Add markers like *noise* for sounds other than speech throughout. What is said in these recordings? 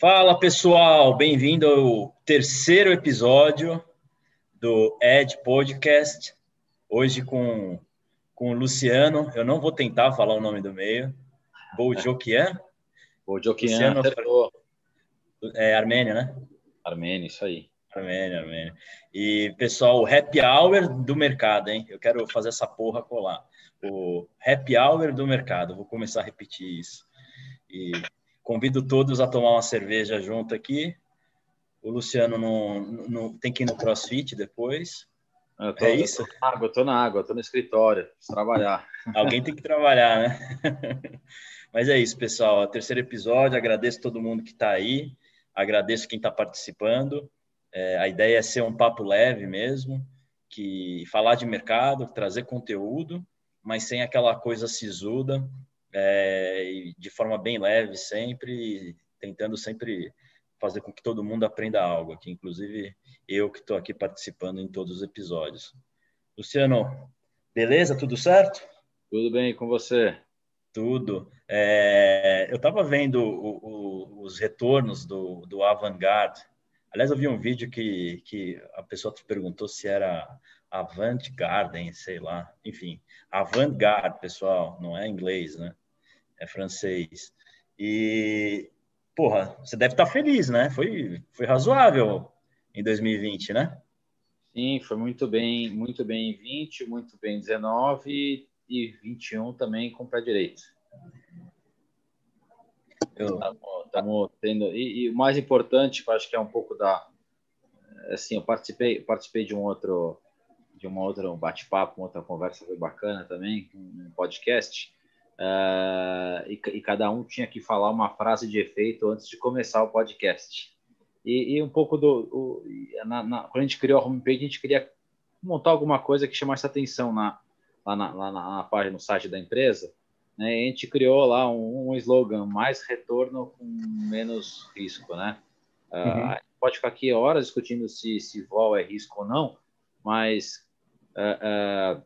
Fala pessoal, bem-vindo ao terceiro episódio do Ed Podcast. Hoje com, com o Luciano, eu não vou tentar falar o nome do meio. Bojokian? Bojokian, é Armênia, né? Armênia, isso aí. Armênia, Armênia. E pessoal, o happy hour do mercado, hein? Eu quero fazer essa porra colar. O happy hour do mercado, vou começar a repetir isso. E Convido todos a tomar uma cerveja junto aqui. O Luciano não, não tem que ir no CrossFit depois. Tô, é isso? Tô na água, tô na água, tô no escritório, preciso trabalhar. Alguém tem que trabalhar, né? *laughs* Mas é isso, pessoal. Terceiro episódio. Agradeço todo mundo que está aí. Agradeço quem está participando. É, a ideia é ser um papo leve mesmo, que falar de mercado, trazer conteúdo, mas sem aquela coisa sisuda é, de forma bem leve sempre, tentando sempre fazer com que todo mundo aprenda algo aqui, inclusive eu que estou aqui participando em todos os episódios. Luciano, beleza? Tudo certo? Tudo bem com você? Tudo. É, eu estava vendo o, o, os retornos do, do Avantgarde. Aliás, eu vi um vídeo que, que a pessoa te perguntou se era Avant Garden, sei lá. Enfim, Avant-Garde, pessoal, não é inglês, né? é francês. E, porra, você deve estar feliz, né? Foi, foi razoável em 2020, né? Sim, foi muito bem, muito bem em 20, muito bem em 19 e 21 também com pé direito. Estamos tendo e, e, o mais importante, acho que é um pouco da assim, eu participei, participei de um outro de uma outra um bate-papo, uma outra conversa foi bacana também, um podcast Uh, e, e, cada um tinha que falar uma frase de efeito antes de começar o podcast. E, e um pouco do. O, na, na, quando a gente criou a homepage, a gente queria montar alguma coisa que chamasse atenção na, lá, na, lá na, na página, no site da empresa. Né? E a gente criou lá um, um slogan: mais retorno com menos risco. Né? Uh, uhum. Pode ficar aqui horas discutindo se, se vol é risco ou não, mas uh, uh,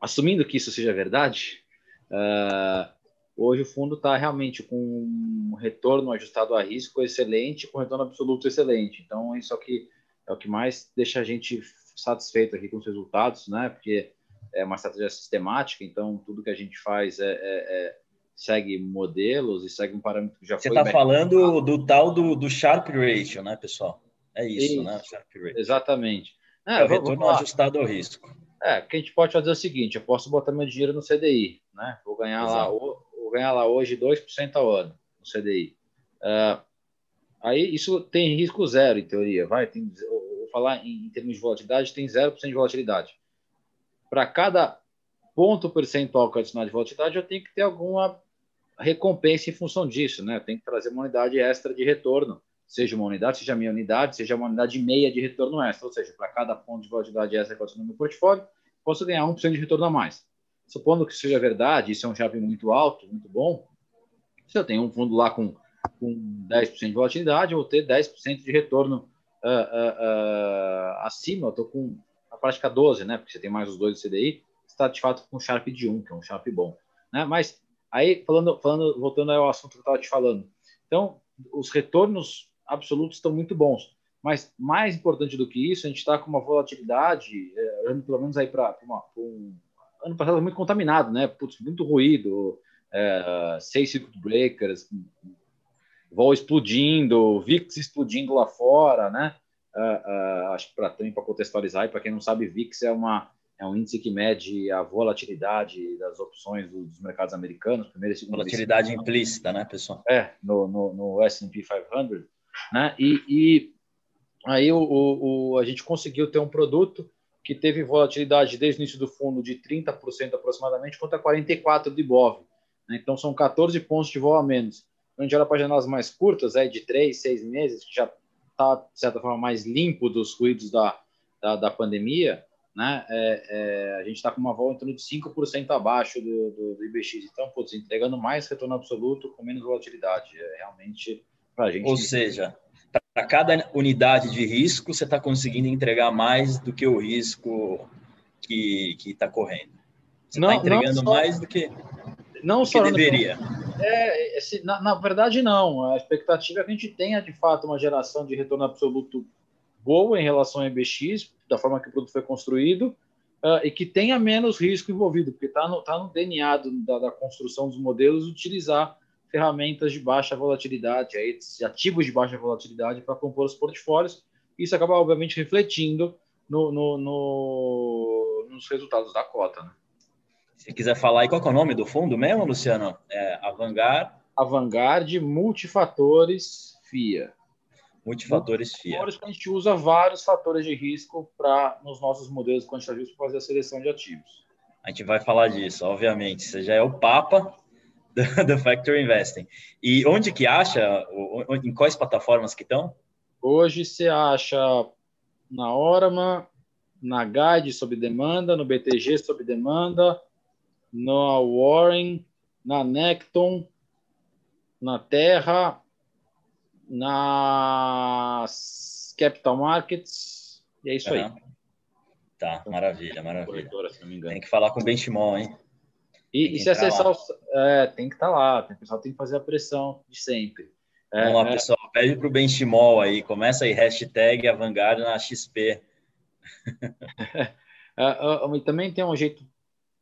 assumindo que isso seja verdade, Uh, hoje o fundo está realmente com um retorno ajustado a risco excelente, com retorno absoluto excelente. Então, isso é o que, é o que mais deixa a gente satisfeito aqui com os resultados, né? Porque é uma estratégia sistemática, então tudo que a gente faz é, é, é segue modelos e segue um parâmetro que já Você foi. Você está falando do tal do, do Sharp Ratio, né, pessoal? É isso, isso. né? Sharp Ratio. Exatamente. É, é o retorno ajustado ao risco. É, que a gente pode fazer é o seguinte: eu posso botar meu dinheiro no CDI, né? Vou ganhar, lá, vou ganhar lá hoje 2% ao ano no CDI. Uh, aí isso tem risco zero, em teoria, vai? Tem, vou falar em, em termos de volatilidade, tem 0% de volatilidade. Para cada ponto percentual que eu adicionar de volatilidade, eu tenho que ter alguma recompensa em função disso, né? Tenho que trazer uma unidade extra de retorno seja uma unidade, seja a minha unidade, seja uma unidade meia de retorno extra, ou seja, para cada ponto de volatilidade extra que eu no meu portfólio, posso ganhar 1% de retorno a mais. Supondo que seja verdade, isso é um Sharpe muito alto, muito bom, se eu tenho um fundo lá com, com 10% de volatilidade, eu vou ter 10% de retorno uh, uh, uh, acima, eu estou com a prática 12, né? Porque você tem mais os dois do CDI, está de fato com um Sharp de 1, que é um Sharp bom. Né? Mas aí, falando, falando, voltando ao assunto que eu estava te falando, então, os retornos absolutos estão muito bons. Mas mais importante do que isso, a gente está com uma volatilidade, é, pelo menos aí para um ano passado muito contaminado, né? Putz, muito ruído, é, seis circuit breakers, vol explodindo, VIX explodindo lá fora, né? Uh, uh, acho que para também para contextualizar, e para quem não sabe, VIX é uma é um índice que mede a volatilidade das opções dos mercados americanos, primeiro e segundo. Volatilidade implícita, né, pessoal? É, no, no, no S&P 500. Né? E, e aí o, o, a gente conseguiu ter um produto que teve volatilidade desde o início do fundo de 30% aproximadamente contra 44% de BOV. Né? Então são 14 pontos de vol a menos. Quando a gente olha para janelas mais curtas, é de 3, 6 meses, que já está, de certa forma, mais limpo dos ruídos da, da, da pandemia, né? É, é, a gente está com uma vol em torno de 5% abaixo do, do, do IBX. Então, putz, entregando mais retorno absoluto com menos volatilidade. É realmente para a gente. Ou seja, para cada unidade de risco, você está conseguindo entregar mais do que o risco que está correndo. Você está entregando só, mais do que, não do só que deveria. É, esse, na, na, verdade, não. A expectativa é que a gente tenha, de fato, uma geração de retorno absoluto boa em relação ao EBX, da forma que o produto foi construído, uh, e que tenha menos risco envolvido, porque está no, tá no DNA do, da, da, construção dos modelos utilizar ferramentas de baixa volatilidade, aí, ativos de baixa volatilidade para compor os portfólios. Isso acaba, obviamente, refletindo no, no, no, nos resultados da cota. Né? Se quiser falar aí, qual é o nome do fundo mesmo, Luciano? É Avangard? Avangard Multifatores FIA. Multifatores FIA. Multifatores que a gente usa vários fatores de risco para nos nossos modelos quantitativos para fazer a seleção de ativos. A gente vai falar disso, obviamente. Você já é o papa *laughs* do, do Factor Investing. E onde que acha? Em quais plataformas que estão? Hoje você acha na Orama, na Guide sob demanda, no BTG sob demanda, na Warren, na Necton, na Terra, na Capital Markets, e é isso uhum. aí. Tá, maravilha, maravilha. Tem que falar com o Benchimol, hein? E, e se acessar, o, é, tem que estar tá lá, o pessoal tem que fazer a pressão de sempre. É, Vamos lá, é, pessoal, pede para o Benchimol aí, começa aí, hashtag Avangard na XP. *laughs* é, também tem um jeito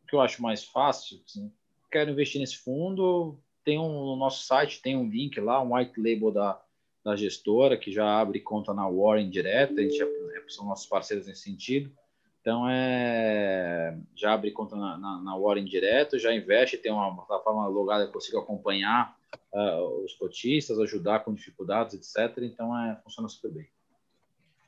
que eu acho mais fácil, assim, quero investir nesse fundo, tem um, no nosso site tem um link lá, um white label da, da gestora, que já abre conta na Warren direto, a gente já, é, são nossos parceiros nesse sentido. Então, é, já abre conta na, na, na Warren direto, já investe, tem uma plataforma logada que consigo acompanhar uh, os cotistas, ajudar com dificuldades, etc. Então, é, funciona super bem.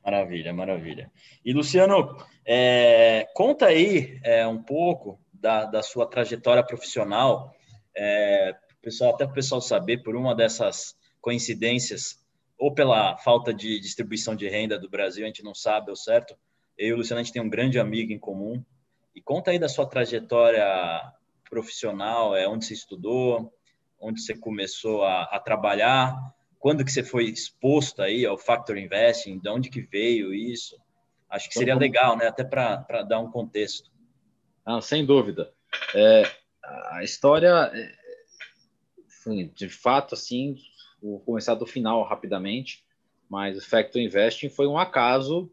Maravilha, maravilha. E, Luciano, é, conta aí é, um pouco da, da sua trajetória profissional, é, pessoal, até para o pessoal saber, por uma dessas coincidências, ou pela falta de distribuição de renda do Brasil, a gente não sabe ao certo. Eu e o Luciano, a gente tem um grande amigo em comum. E conta aí da sua trajetória profissional, é onde você estudou, onde você começou a, a trabalhar, quando que você foi exposto aí ao Factor Investing, de onde que veio isso? Acho que seria legal, né? Até para dar um contexto. Ah, sem dúvida. É, a história, é, de fato, assim, vou começar do final rapidamente, mas o Factor Investing foi um acaso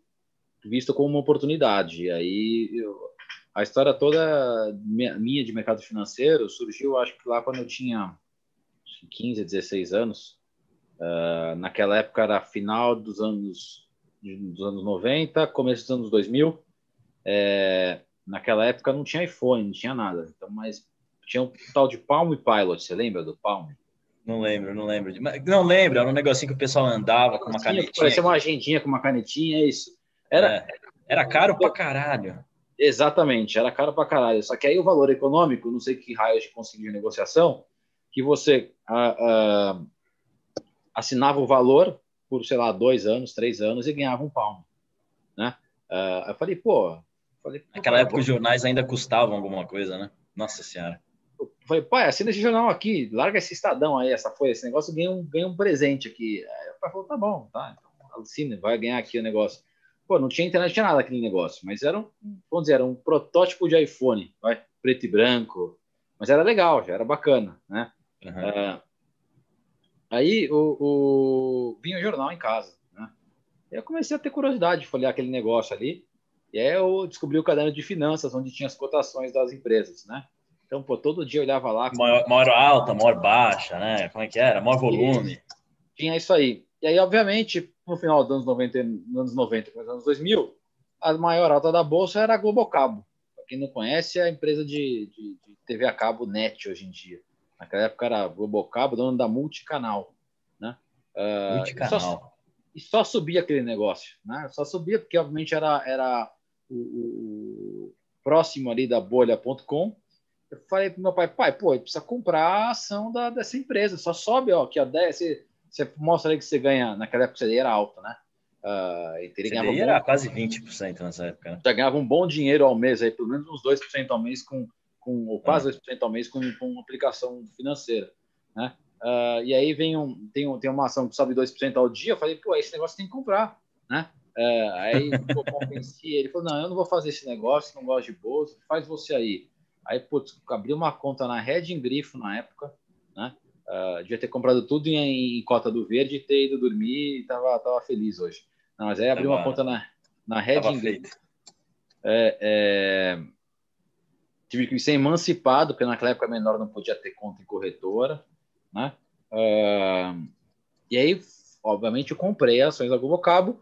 visto como uma oportunidade. E aí, eu, a história toda minha de mercado financeiro surgiu, acho que lá quando eu tinha 15, 16 anos. Uh, naquela época era final dos anos dos anos 90, começo dos anos 2000. É, naquela época não tinha iPhone, não tinha nada. Então, mas tinha um tal de Palm Pilot, você lembra do Palm? Não lembro, não lembro. Não lembro, era um negocinho que o pessoal andava com uma canetinha. Parecia uma agendinha com uma canetinha, é isso. Era, é, era caro pra caralho. Exatamente, era caro pra caralho. Só que aí o valor econômico, não sei que raio de conseguir negociação, que você uh, uh, assinava o valor por, sei lá, dois anos, três anos e ganhava um palmo. Né? Uh, eu falei, pô, Falei, Naquela época os jornais ainda custavam alguma coisa, né? Nossa Senhora. Eu falei, pai, assina esse jornal aqui, larga esse estadão aí, essa folha, esse negócio, ganha um, ganha um presente aqui. Aí o pai falou, tá bom, tá, então assina, vai ganhar aqui o negócio. Pô, não tinha internet, não tinha nada aquele negócio, mas era um, vamos dizer, era um protótipo de iPhone, vai, preto e branco, mas era legal, já era bacana, né? Uhum. Uh, aí o, o, vinha o jornal em casa, né? E eu comecei a ter curiosidade de folhear aquele negócio ali, e aí eu descobri o caderno de finanças, onde tinha as cotações das empresas, né? Então, pô, todo dia eu olhava lá. Maior, maior alta, maior baixa, né? Como é que era? Maior volume. E tinha isso aí. E aí, obviamente, no final dos anos 90, nos anos 90, nos anos 2000, a maior alta da bolsa era a Globocabo. Para quem não conhece, é a empresa de, de, de, TV a cabo net hoje em dia. Naquela época era a Globocabo, dono da Multicanal. Né? Uh, Multicanal. E só, e só subia aquele negócio. Né? Só subia porque, obviamente, era, era o, o próximo ali da bolha.com. Eu falei para meu pai, pai, pô, precisa comprar a ação da, dessa empresa, só sobe, ó, que a 10, você, mostra que você ganha, naquela época você era alta, né? Uh, e teria ganhava era bom, quase 20% nessa época. Né? Já ganhava um bom dinheiro ao mês, aí, pelo menos uns 2% ao mês, com, com, ou quase ah. 2% ao mês com, com aplicação financeira. Né? Uh, e aí vem um, tem, um, tem uma ação que sobe 2% ao dia, eu falei, pô, esse negócio tem que comprar. Né? É, aí eu convenci ele, falou, não, eu não vou fazer esse negócio, não gosto de bolsa, faz você aí. Aí, putz, abri uma conta na Red Grifo na época, né? Uh, devia ter comprado tudo em, em, cota do verde e ter ido dormir e tava, tava feliz hoje. Não, mas aí abri uma conta na, na Red é, é, tive que ser emancipado, porque naquela época menor não podia ter conta em corretora, né? Uh, e aí, obviamente, eu comprei ações da Globo Cabo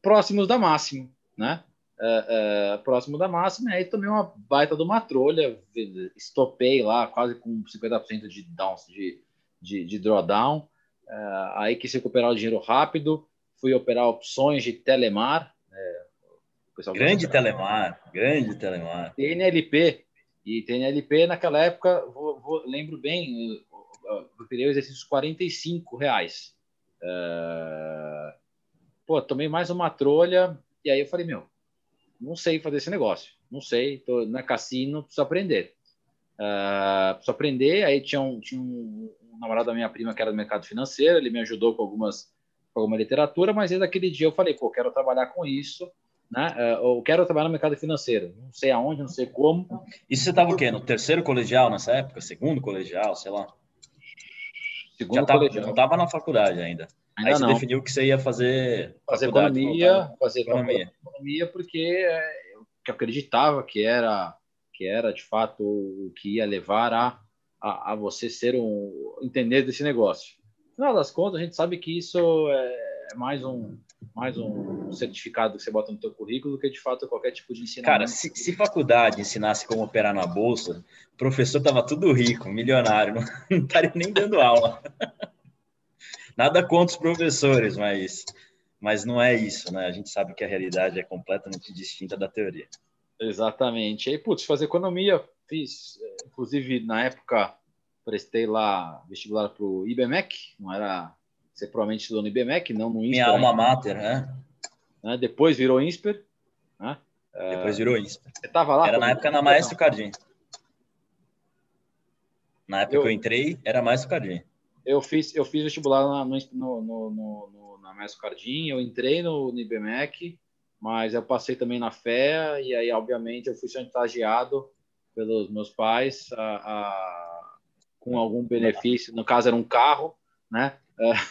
próximos da máxima, né? Uh, uh, próximo da máxima, aí tomei uma baita de uma trolha, estopei lá quase com 50% de, down, de, de, de drawdown, uh, aí quis recuperar o dinheiro rápido, fui operar opções de Telemar. É, grande Telemar, grande Telemar. TNLP, e TNLP naquela época, vou, vou, lembro bem, eu operei o exercício 45 reais. pô, tomei mais uma trolha, e aí eu falei, meu, não sei fazer esse negócio, não sei, tô na cassino, preciso aprender. Uh, preciso aprender, aí tinha um, tinha um, um, namorado da minha prima que era do mercado financeiro, ele me ajudou com algumas com alguma literatura, mas desde aquele dia eu falei, pô, quero trabalhar com isso, né? Uh, eu quero trabalhar no mercado financeiro, não sei aonde, não sei como. Isso você estava o quê? No terceiro colegial nessa época? Segundo colegial, sei lá? Segundo Já tava, colegial. Não estava na faculdade ainda. Ainda Aí você não. definiu que você ia fazer fazer economia, fazer economia. economia porque é, eu acreditava que era que era de fato o que ia levar a, a, a você ser um entender desse negócio. No final das contas, a gente sabe que isso é, é mais um mais um certificado que você bota no teu currículo do que de fato qualquer tipo de ensinamento. Cara, se, se faculdade ensinasse como operar na bolsa, o professor tava tudo rico, milionário, não, *laughs* não estaria nem dando aula. Nada contra os professores, mas, mas não é isso, né? A gente sabe que a realidade é completamente distinta da teoria. Exatamente. E aí, putz, fazer economia, fiz, eh, inclusive na época prestei lá vestibular para o IBMEC, não era, você provavelmente estudou no IBMEC, não no INSPER. Minha alma mater, né? né? Depois virou INSPER, né? Depois virou INSPER. Você estava lá? Era na época na Maestro Cardim. Na época eu... que eu entrei, era Maestro Cardim eu fiz, eu fiz vestibular na, no, no, no, na Mestre Cardim, eu entrei no, no IBMEC, mas eu passei também na FEA, e aí, obviamente, eu fui chantageado pelos meus pais a, a, com algum benefício, no caso era um carro, né?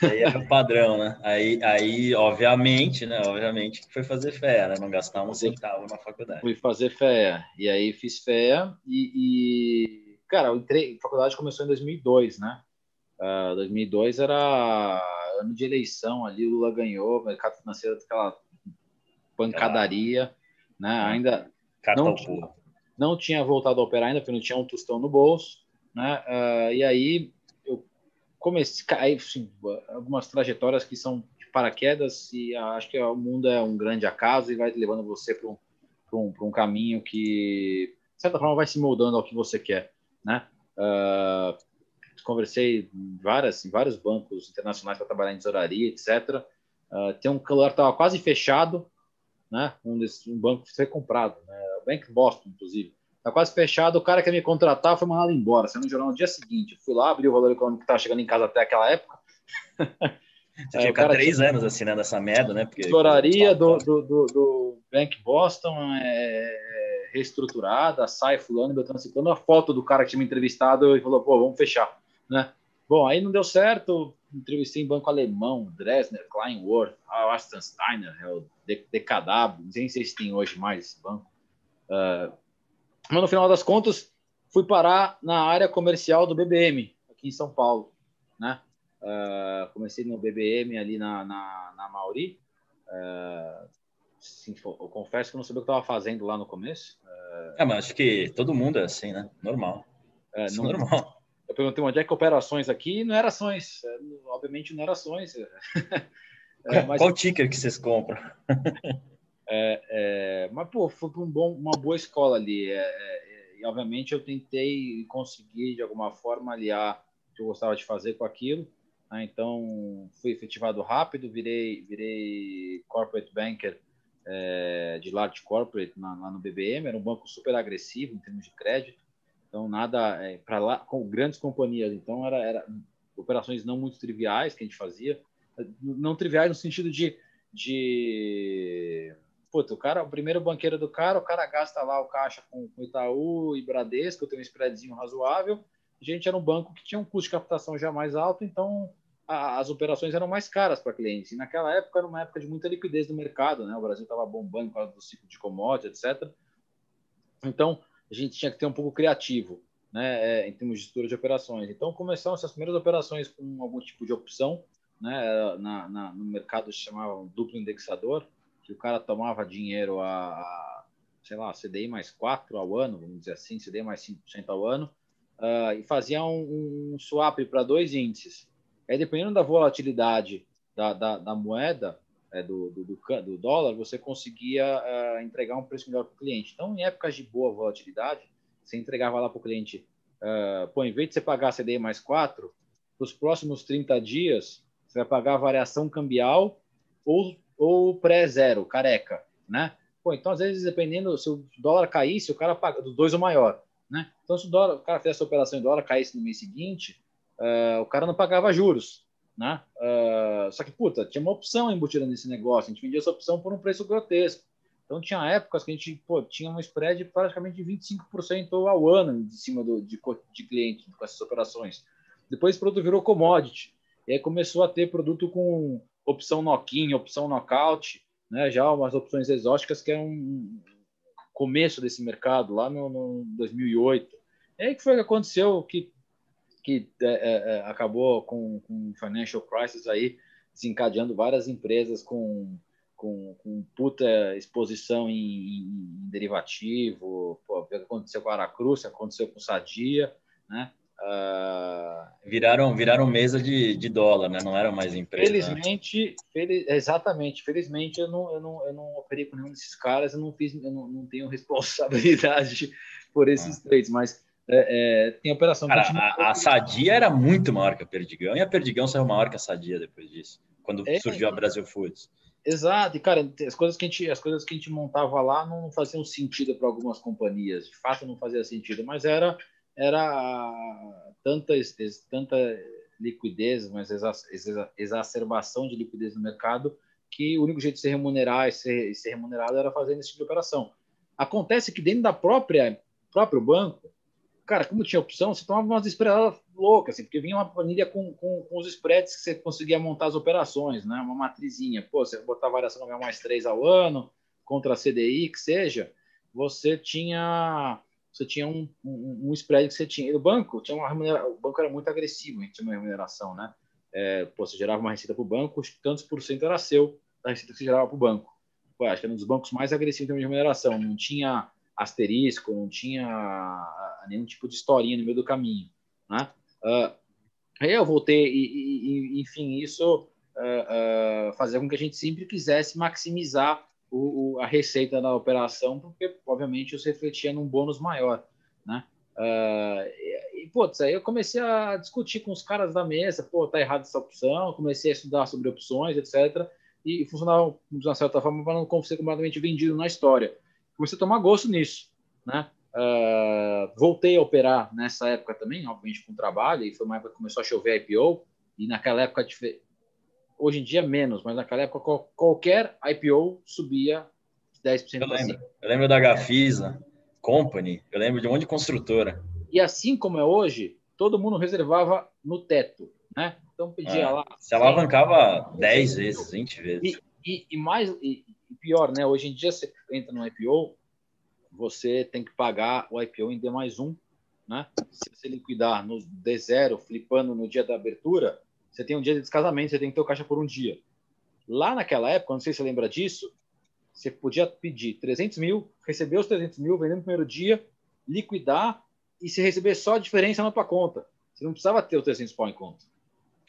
Aí era o padrão, né? Aí, aí, obviamente, né? Obviamente que foi fazer FEA, né? Não gastar um centavo na faculdade. Fui fazer FEA, e aí fiz FEA, e, e cara, eu entrei, a faculdade começou em 2002, né? Uh, ah, 2002 era ano de eleição ali, Lula ganhou, o mercado financeiro aquela pancadaria, né? É. Ainda não tinha, não tinha voltado a operar ainda, porque não tinha um tostão no bolso, né? Uh, e aí eu comecei, aí, assim, algumas trajetórias que são de paraquedas e acho que o mundo é um grande acaso e vai levando você para um, um, um caminho que, de certa forma, vai se moldando ao que você quer, né? Uh, conversei em, várias, em vários bancos internacionais para trabalhar em tesouraria, etc. Uh, tem um que estava quase fechado, né? Um, desse, um banco foi comprado, né? Bank Boston, inclusive. Está quase fechado, o cara que ia me contratar foi mandado embora. Saiu no jornal no dia seguinte. Eu fui lá, abri o valor econômico que estava chegando em casa até aquela época. *laughs* Você tinha cara três anos assinando essa merda, né? Porque tesouraria do, do, do, do Bank Boston é reestruturada, sai fulano, Beltrano Ciclano, a foto do cara que tinha me entrevistado e falou, pô, vamos fechar né? Bom, aí não deu certo, entrevistei em banco alemão, Dresner, Kleinworth, Aston Steiner, o DKW, não sei se tem hoje mais esse banco. Uh, mas no final das contas, fui parar na área comercial do BBM, aqui em São Paulo, né? Uh, comecei no BBM ali na, na, na Mauri. Uh, sim, eu confesso que eu não sabia o que estava fazendo lá no começo. Uh, é, mas acho que todo mundo é assim, né? Normal. É, não, normal. Eu perguntei onde é que operações aqui, não era ações, obviamente não era ações. *laughs* É, mas... Qual ticker que vocês compram? *laughs* é, é, mas, pô, foi um bom, uma boa escola ali. É, é, e, obviamente, eu tentei conseguir, de alguma forma, aliar o que eu gostava de fazer com aquilo. Né? Então, fui efetivado rápido, virei, virei corporate banker é, de large corporate na, lá no BBM. Era um banco super agressivo em termos de crédito. Então, nada é, para lá com grandes companhias. Então, era, era operações não muito triviais que a gente fazia. Não triviais no sentido de. de puta, o cara, o primeiro banqueiro do cara, o cara gasta lá o caixa com, com Itaú e Bradesco, tem um spreadzinho razoável. a gente era um banco que tinha um custo de captação já mais alto, então a, as operações eram mais caras para clientes. E naquela época era uma época de muita liquidez no mercado, né? O Brasil estava bombando por causa do ciclo de commodities, etc. Então a gente tinha que ter um pouco criativo, né? É, em termos de estrutura de operações. Então começaram essas primeiras operações com algum tipo de opção, né? Na, na no mercado se chamava duplo indexador, que o cara tomava dinheiro a, sei lá, CDI mais 4 ao ano, vamos dizer assim, CDI mais 5% ao ano, uh, e fazia um, um swap para dois índices. Aí, dependendo da volatilidade da, da, da moeda, é, do, do, do, do, dólar, você conseguia uh, entregar um preço melhor para o cliente. Então, em épocas de boa volatilidade, você entregava lá para o cliente, uh, pô, em vez de você pagar CDI mais 4, para os próximos 30 dias, você vai pagar a variação cambial ou, ou pré-zero, careca, né? Pô, então, às vezes, dependendo, se o dólar caísse, o cara paga dos dois o maior. Né? Então, se o, dólar, o cara fizesse essa operação em dólar, caísse no mês seguinte, uh, o cara não pagava juros. Né? Uh, só que, puta, tinha uma opção embutida nesse negócio. A gente vendia essa opção por um preço grotesco. Então, tinha épocas que a gente pô, tinha um spread praticamente de 25% ao ano em cima do, de, de cliente com essas operações. Depois, o produto virou commodity. E aí começou a ter produto com opção knock-in, opção knockout, né? já umas opções exóticas que é um, começo desse mercado, lá no, no 2008. E aí que foi que aconteceu que, que é, é, é, acabou com, o financial crisis aí, desencadeando várias empresas com, com, com puta exposição em, em derivativo, o que aconteceu com a Aracruz, aconteceu com Sadia, né? Uh, viraram viraram mesa de, de dólar, né? Não eram mais empresas. Né? Felizmente, feliz, exatamente. Felizmente eu não, eu não eu não operei com nenhum desses caras. Eu não fiz, eu não, não tenho *laughs* responsabilidade por esses ah. trades, mas é, é, tem operação. Cara, a, a, Sadia era muito maior que a Perdigão e a Perdigão saiu maior que a Sadia depois disso, quando é, surgiu a Brasil Foods. Exato, e cara, as coisas que a gente, as coisas que a gente montava lá não faziam sentido para algumas companhias. De fato, não fazia sentido, mas era era tanta, tanta liquidez, mas exacerbação de liquidez no mercado, que o único jeito de ser remunerar e ser, ser remunerado era fazendo esse tipo de operação. Acontece que dentro da própria próprio banco, cara, como tinha opção, você tomava umas spreadas loucas, assim, porque vinha uma planilha com, com, com, os spreads que você conseguia montar as operações, né? Uma matrizinha. Pô, você botar variação mais 3 ao ano, contra a CDI, que seja, você tinha você tinha um, um, um spread que você tinha. O banco tinha uma remuneração, o banco era muito agressivo em tinha uma remuneração, né? É, pô, você gerava uma receita para o banco, tantos por cento era seu da receita que você gerava para o banco. Pô, acho que era um dos bancos mais agressivos em termos de remuneração. Não tinha asterisco, não tinha nenhum tipo de historinha no meio do caminho, né? Uh, aí eu voltei e, e enfim, isso uh, uh, fazia com que a gente sempre quisesse maximizar o, o, a receita da operação, porque, obviamente, isso refletia num bônus maior, né? Uh, e, e, putz, aí eu comecei a discutir com os caras da mesa, pô, tá errado essa opção, comecei a estudar sobre opções, etc. E, e funcionava de uma certa forma para não ser completamente vendido na história. Comecei a tomar gosto nisso, né? Uh, voltei a operar nessa época também, obviamente com trabalho, e foi uma época que começou a chover IPO, e naquela época Hoje em dia, menos, mas naquela época qualquer IPO subia 10% eu lembro, eu lembro da Gafisa, Company, eu lembro de um monte de construtora. E assim como é hoje, todo mundo reservava no teto, né? Então pedia é, lá. Se alavancava 10 vezes, 20 vezes. E, e, e mais, e, pior, né? Hoje em dia você entra no IPO, você tem que pagar o IPO em D mais um, né? Se você liquidar no D0, flipando no dia da abertura, você tem um dia de descasamento, você tem que ter o caixa por um dia. Lá naquela época, não sei se você lembra disso, você podia pedir 300 mil, receber os 300 mil, vender no primeiro dia, liquidar e se receber só a diferença na tua conta. Você não precisava ter os 300 pau em conta.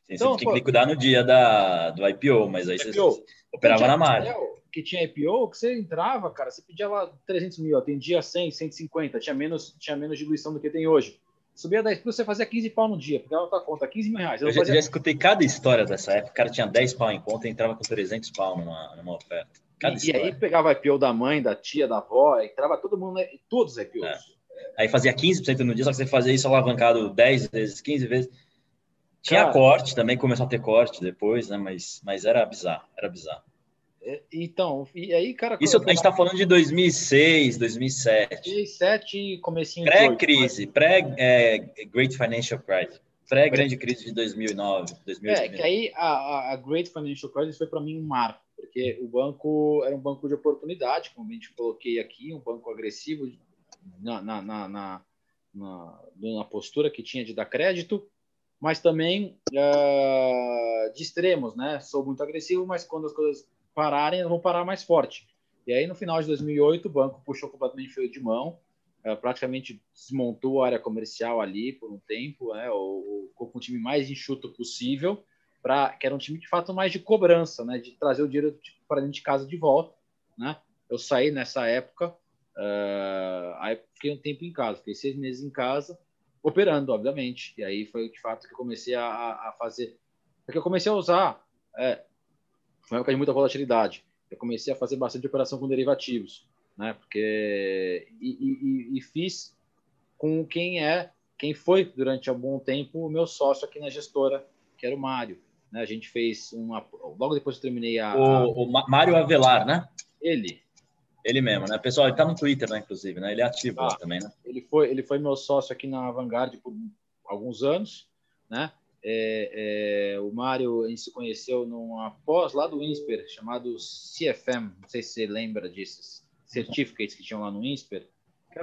Sim, então, você tinha que liquidar no dia da, do IPO, mas aí IPO. você operava na margem. Que tinha IPO, que você entrava, cara, você pedia lá 300 mil, atendia 100, 150, tinha menos, tinha menos diluição do que tem hoje subia 10 plus, você fazia 15 pau no dia, porque ela tá conta 15 mil reais. Eu, eu já, fazia... já, escutei cada história dessa época. O cara tinha 10 pau em conta e entrava com 300 pau numa, numa oferta. Cada e, e aí pegava IPO da mãe, da tia, da avó, entrava todo mundo, né? todos os IPOs. É. Aí fazia 15% no dia, só que você fazia isso alavancado 10 vezes, 15 vezes. Tinha cara, corte também, começou a ter corte depois, né? Mas, mas era bizarro, era bizarro. É, então, e aí, cara. Isso a gente está falando de 2006, 2007. 2007 e comecinho Pré-crise, pré-Great é, Financial Crisis. Pré-grande crise de 2009, 2008. É, que aí a, a Great Financial Crisis foi para mim um marco, porque o banco era um banco de oportunidade, como a gente coloquei aqui, um banco agressivo na, na, na, na, na postura que tinha de dar crédito, mas também uh, de extremos, né? Sou muito agressivo, mas quando as coisas pararem, vão parar mais forte. E aí, no final de 2008, o banco puxou completamente de mão, uh, praticamente desmontou a área comercial ali por um tempo, né? Ou, ficou com o time mais enxuto possível, para que era um time de fato mais de cobrança, né? De trazer o dinheiro tipo, para dentro de casa de volta, né? Eu saí nessa época, uh, aí fiquei um tempo em casa, fiquei seis meses em casa, operando, obviamente. E aí foi de fato que eu comecei a, a fazer, porque eu comecei a usar é, uma época de muita volatilidade. Eu comecei a fazer bastante operação com derivativos, né? Porque e, e, e fiz com quem é, quem foi durante algum tempo o meu sócio aqui na gestora, que era o Mário. Né? A gente fez uma logo depois que terminei a o, o Mário Avelar, né? Ele. Ele mesmo, né? Pessoal, ele tá no Twitter, né? Inclusive, né? Ele é ativo ah, também, né? Ele foi, ele foi meu sócio aqui na Vanguard por alguns anos, né? É, é, o Mário, a gente se conheceu numa pós lá do INSPER, chamado CFM, não sei se você lembra disso, certificates que tinham lá no INSPER.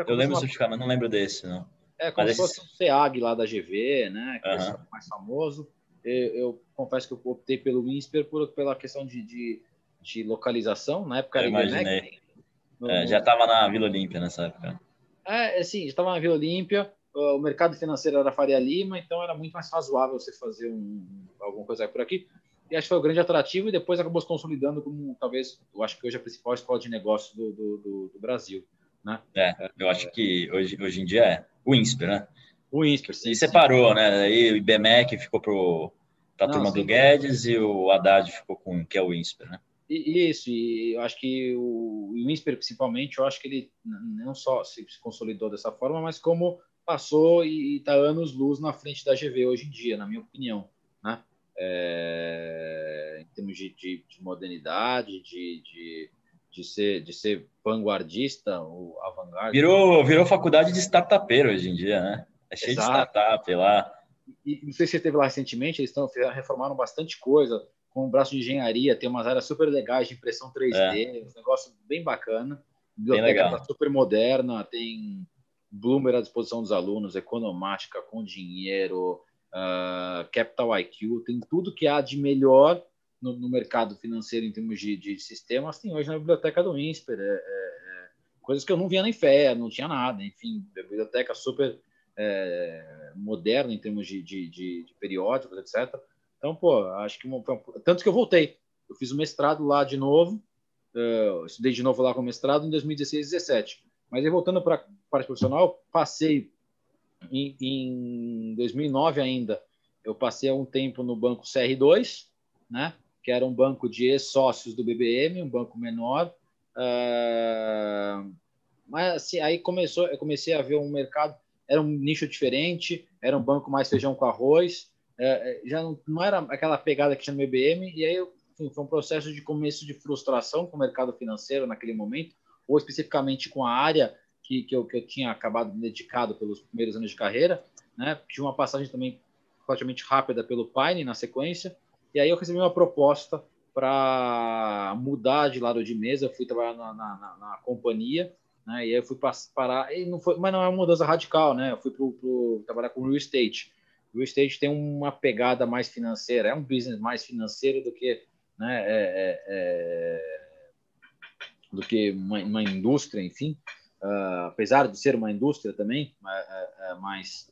Eu lembro do certificado, mas não lembro desse, não. É, como mas se fosse esse... um CEAG lá da GV, né, que é mais famoso. Eu, eu, confesso que eu optei pelo INSPER por, pela questão de, de, de localização, na época eu era imaginei. No, é, já estava na Vila Olímpia nessa época. É, sim, já estava na Vila Olímpia, o mercado financeiro era Faria Lima, então era muito mais razoável você fazer um, alguma coisa por aqui. E acho que foi o grande atrativo e depois acabou se consolidando como talvez, eu acho que hoje a principal escola de negócio do, do, do, do Brasil. Né? É, eu acho que hoje, hoje em dia é o INSPER, né? O INSPER, sim. E separou, sim. né? Aí o IBMEC ficou para a turma sim, do Guedes e o Haddad ficou com que é o INSPER, né? Isso, e eu acho que o, o INSPER, principalmente, eu acho que ele não só se consolidou dessa forma, mas como passou e está anos luz na frente da GV hoje em dia, na minha opinião, né? É, em termos de, de, de modernidade, de, de, de, ser, de ser vanguardista, ou avant Virou, virou faculdade de startupeiro hoje em dia, né? É cheio Exato. de startup lá. E, não sei se você esteve lá recentemente, eles estão reformaram bastante coisa, com o braço de engenharia, tem umas áreas super legais de impressão 3D, é. um negócio bem bacana. A biblioteca está super moderna, tem Bloomberg à disposição dos alunos, economática com dinheiro, uh, Capital IQ, tem tudo que há de melhor no, no mercado financeiro em termos de, de, sistemas, tem hoje na biblioteca do INSPER. É, é, é, coisas que eu não via nem fé, não tinha nada. Enfim, biblioteca super é, moderna em termos de, de, de, periódicos, etc. Então, pô, acho que. Tanto que eu voltei. Eu fiz o mestrado lá de novo, uh, estudei de novo lá com o mestrado em 2016 2017 mas aí, voltando para a parte profissional, passei em, em 2009 ainda, eu passei um tempo no banco CR2, né? que era um banco de ex-sócios do BBM, um banco menor. Uh, mas assim, aí começou, eu comecei a ver um mercado, era um nicho diferente, era um banco mais feijão com arroz, uh, já não, não, era aquela pegada que tinha no BBM, e aí enfim, foi um processo de começo de frustração com o mercado financeiro naquele momento, ou especificamente com a área que, que, eu, que eu tinha acabado me dedicado pelos primeiros anos de carreira, né? Tinha uma passagem também praticamente rápida pelo Pine na sequência, e aí eu recebi uma proposta para mudar de lado de mesa, eu fui trabalhar na, na, na, companhia, né? E aí eu fui parar, e não foi, mas não é uma mudança radical, né? Eu fui para trabalhar com real estate. Real estate tem uma pegada mais financeira, é um business mais financeiro do que, né? É, é, é do que uma, uma indústria, enfim, uh, apesar de ser uma indústria também, uh, uh, mas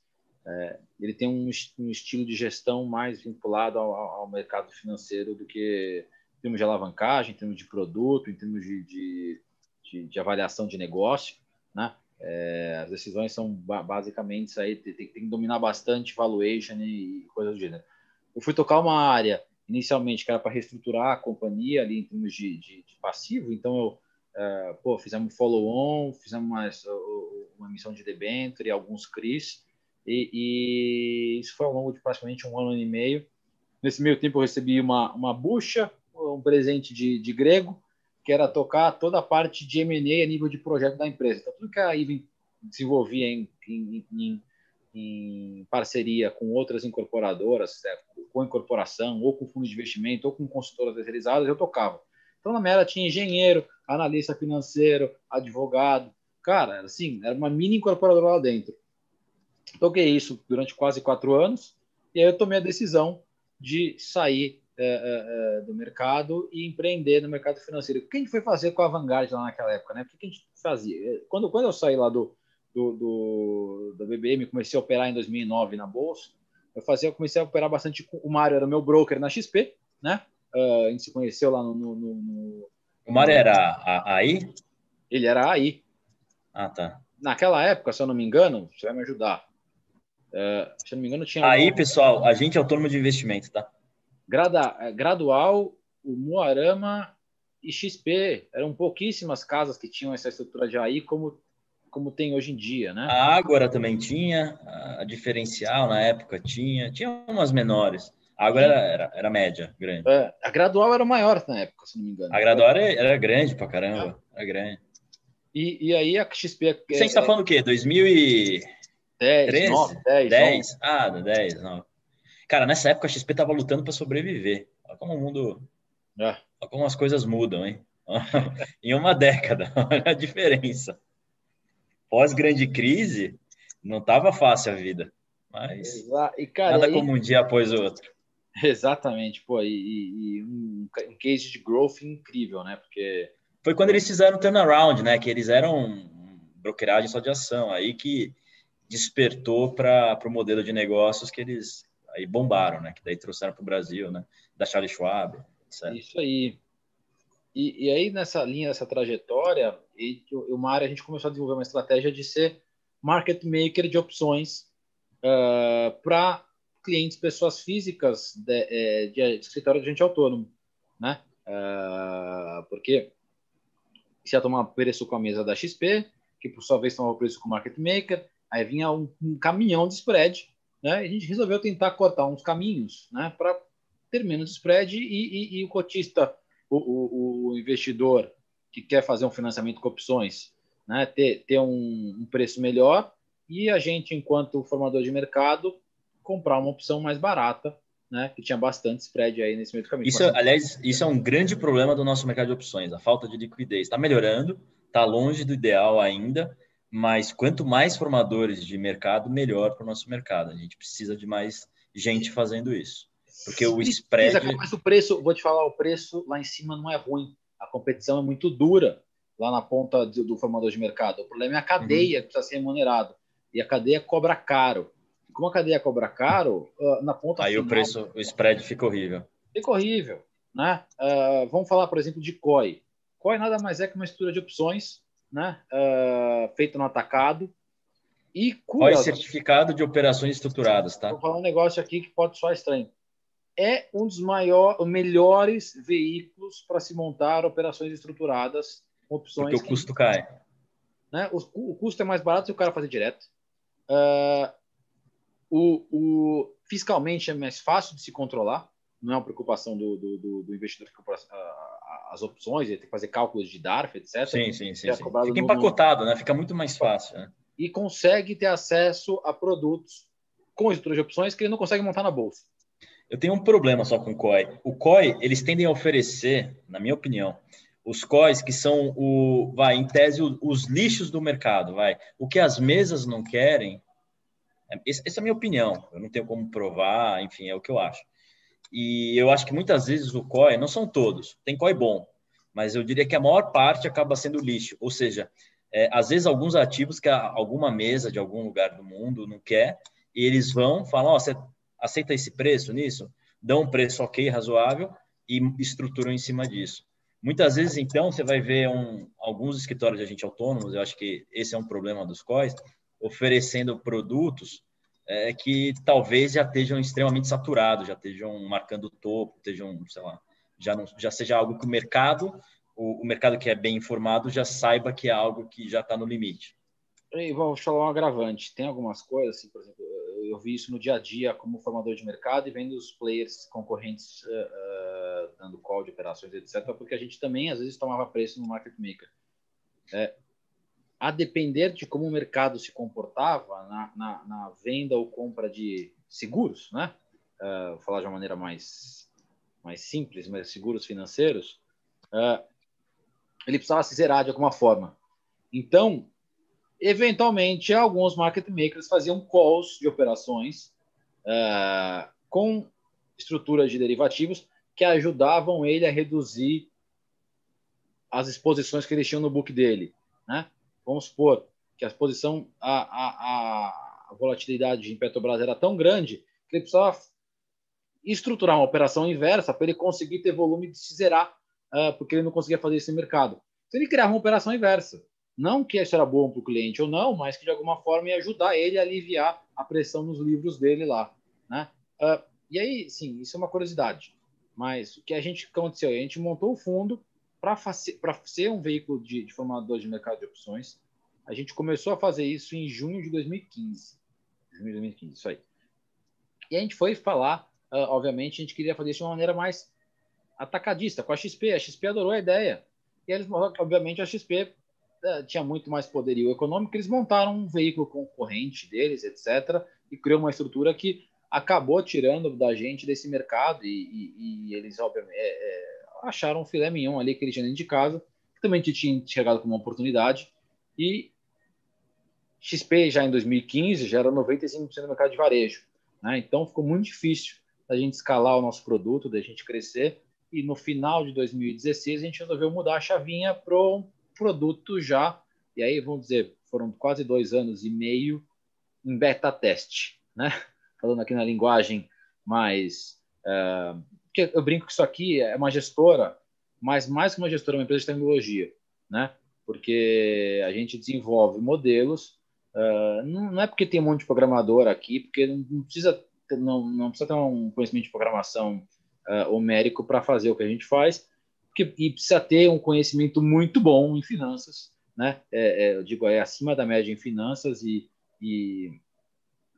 ele tem um, um, estilo de gestão mais vinculado ao, ao, mercado financeiro do que em termos de alavancagem, em termos de produto, em termos de, de, de, de avaliação de negócio, né? É, as decisões são basicamente isso aí, tem, tem, que dominar bastante valuation e, e coisas do gênero. Eu fui tocar uma área inicialmente que era para reestruturar a companhia ali em termos de, de, de passivo, então eu Uh, pô, fizemos follow-on, fizemos uma, emissão de debênture e alguns CRIs, e, e, isso foi ao longo de praticamente um ano e meio. Nesse meio tempo eu recebi uma, uma bucha um presente de, de grego, que era tocar toda a parte de M&A a nível de projeto da empresa. Então, tudo que a IVEN desenvolvia em, em, em, em, parceria com outras incorporadoras, é, com incorporação, ou com fundo de investimento, ou com consultoras terceirizadas, eu tocava. Então, na minha tinha engenheiro, analista financeiro, advogado. Cara, assim, era uma mini incorporadora lá dentro. Toquei isso durante quase quatro anos, e aí eu tomei a decisão de sair é, é, é, do mercado e empreender no mercado financeiro. O que a gente foi fazer com a Vanguard lá naquela época? Né? O que a gente fazia? Quando, quando eu saí lá do, do, do, do BBM, comecei a operar em 2009 na Bolsa, eu fazia, eu comecei a operar bastante o Mário, era meu broker na XP, né? Uh, a gente se conheceu lá no. no, no, no o Mário era a, aí? Ele era aí. Ah, tá. Naquela época, se eu não me engano, você vai me ajudar. Uh, se eu não me engano, tinha. Aí, pessoal, a gente é autônomo de investimento, tá? Grada, é, gradual, o Moarama e XP. Eram pouquíssimas casas que tinham essa estrutura de AI como, como tem hoje em dia, né? A Ágora também tinha, a diferencial na época tinha, tinha umas menores. A Ágora era, era, era, média, grande. É, a gradual era maior na época, se não me engano. A gradual era, era grande pra caramba, é. era grande. E, e aí a XP... Você está falando o quê? 2010, 10, 9, 10, 10? Ah, 10, não. Cara, nessa época a XP tava lutando para sobreviver. Olha como o mundo. É. Olha como as coisas mudam, hein? *laughs* em uma década, *laughs* olha a diferença. Pós-grande crise, não tava fácil a vida. Mas e, cara, nada aí... como um dia após o outro. *laughs* Exatamente, pô, e, e um, um, case de growth incrível, né? Porque foi quando eles fizeram o turnaround, né? Que eles eram brokeragem só de ação, aí que despertou para o modelo de negócios que eles aí bombaram, né? Que daí trouxeram para o Brasil, né? Da Charles Schwab, etc. Isso aí. E, e, aí, nessa linha, nessa trajetória, e, uma área a gente começou a desenvolver uma estratégia de ser market maker de opções uh, ah, para clientes, pessoas físicas de, é, de, de, escritório de agente autônomo, né? Uh, porque se ia tomar preço com a mesa da XP, que por sua vez tomava preço com o market maker, aí vinha um, um caminhão de spread né? E a gente resolveu tentar cortar uns caminhos né, para ter menos spread e, e, e o cotista, o, o, o, investidor que quer fazer um financiamento com opções, né, ter, ter um, um preço melhor e a gente, enquanto formador de mercado, comprar uma opção mais barata né, que tinha bastante spread aí nesse meio do caminho. Isso, aliás, isso é um grande problema do nosso mercado de opções, a falta de liquidez. Está melhorando, está longe do ideal ainda, mas quanto mais formadores de mercado, melhor para o nosso mercado. A gente precisa de mais gente fazendo isso. Porque o spread. Mas o preço, vou te falar, o preço lá em cima não é ruim. A competição é muito dura lá na ponta do, do formador de mercado. O problema é a cadeia uhum. que precisa ser remunerado. E a cadeia cobra caro. Como a cadeia cobra caro, uh, na ponta. Aí final, o preço, o spread fica horrível. Fica horrível. Né? Uh, vamos falar, por exemplo, de COI. COI nada mais é que uma estrutura de opções né, uh, feito no atacado. E cura. certificado de operações estruturadas, tá? Vou falar um negócio aqui que pode soar estranho. É um dos maiores, melhores veículos para se montar operações estruturadas, opções. Porque o custo que, cai. Né? O, o, custo é mais barato se o cara fazer direto. Uh, o, o, fiscalmente é mais fácil de se controlar, não é uma preocupação do, do, do, do investidor que compra as opções, ele tem que fazer cálculos de DARF, etc. Sim, sim, sim. sim. Fica empacotado, né? Fica muito mais fácil. Né? E consegue ter acesso a produtos com estrutura de opções que ele não consegue montar na bolsa. Eu tenho um problema só com o COI. O COI, eles tendem a oferecer, na minha opinião, os COIs que são o, vai, em tese, os lixos do mercado, vai. O que as mesas não querem, essa é a minha opinião. Eu não tenho como provar, enfim, é o que eu acho. E eu acho que muitas vezes o COI, não são todos, tem COI bom, mas eu diria que a maior parte acaba sendo lixo. Ou seja, é, às vezes alguns ativos que alguma mesa de algum lugar do mundo não quer, e eles vão, falam, oh, você aceita esse preço nisso? Dão um preço ok, razoável, e estruturam em cima disso. Muitas vezes, então, você vai ver um, alguns escritórios de agente autônomos, eu acho que esse é um problema dos COIs, oferecendo produtos é, que talvez já estejam extremamente saturados, já estejam marcando o topo, estejam, sei lá, já, não, já seja algo que o mercado, o, o mercado que é bem informado, já saiba que é algo que já está no limite. E vou falar um agravante. Tem algumas coisas, assim, por exemplo, eu vi isso no dia a dia como formador de mercado e vendo os players concorrentes uh, uh, dando call de operações, etc., porque a gente também, às vezes, tomava preço no market maker. É, a depender de como o mercado se comportava na, na, na venda ou compra de seguros, né? Uh, vou falar de uma maneira mais, mais simples, mas seguros financeiros, uh, ele precisava se zerar de alguma forma. Então, eventualmente, alguns market makers faziam calls de operações uh, com estruturas de derivativos que ajudavam ele a reduzir as exposições que eles tinham no book dele. Né? Vamos supor que a exposição à volatilidade em Petrobras era tão grande que ele precisava estruturar uma operação inversa para ele conseguir ter volume de se zerar, uh, porque ele não conseguia fazer no mercado. Então ele criava uma operação inversa. Não que isso era bom para o cliente ou não, mas que de alguma forma ia ajudar ele a aliviar a pressão nos livros dele lá. Né? Uh, e aí, sim, isso é uma curiosidade. Mas o que a gente aconteceu? A gente montou o fundo para ser um veículo de, de formador de mercado de opções. A gente começou a fazer isso em junho de 2015. Junho de 2015, isso aí. E a gente foi falar, uh, obviamente, a gente queria fazer isso de uma maneira mais atacadista, com a XP. A XP adorou a ideia. E eles, obviamente, a XP uh, tinha muito mais poderio econômico, eles montaram um veículo concorrente deles, etc., e criou uma estrutura que acabou tirando da gente desse mercado e, e, e eles, obviamente, é, é, acharam um filé mignon ali tinham dentro de casa, que também tinha chegado como uma oportunidade. E XP já em 2015 já era 95% do mercado de varejo. Né? Então ficou muito difícil a gente escalar o nosso produto, da gente crescer. E no final de 2016 a gente resolveu mudar a chavinha para um produto já. E aí, vamos dizer, foram quase dois anos e meio em beta teste, né? *laughs* falando aqui na linguagem mais. Uh, eu brinco que isso aqui é uma gestora, mas mais que uma gestora, é uma empresa de tecnologia, né? Porque a gente desenvolve modelos. Uh, não, é porque tem um monte de programador aqui, porque não precisa não, não precisa ter um conhecimento de programação uh, homérico para fazer o que a gente faz, porque, e precisa ter um conhecimento muito bom em finanças, né? É, é, eu digo, é acima da média em finanças e, e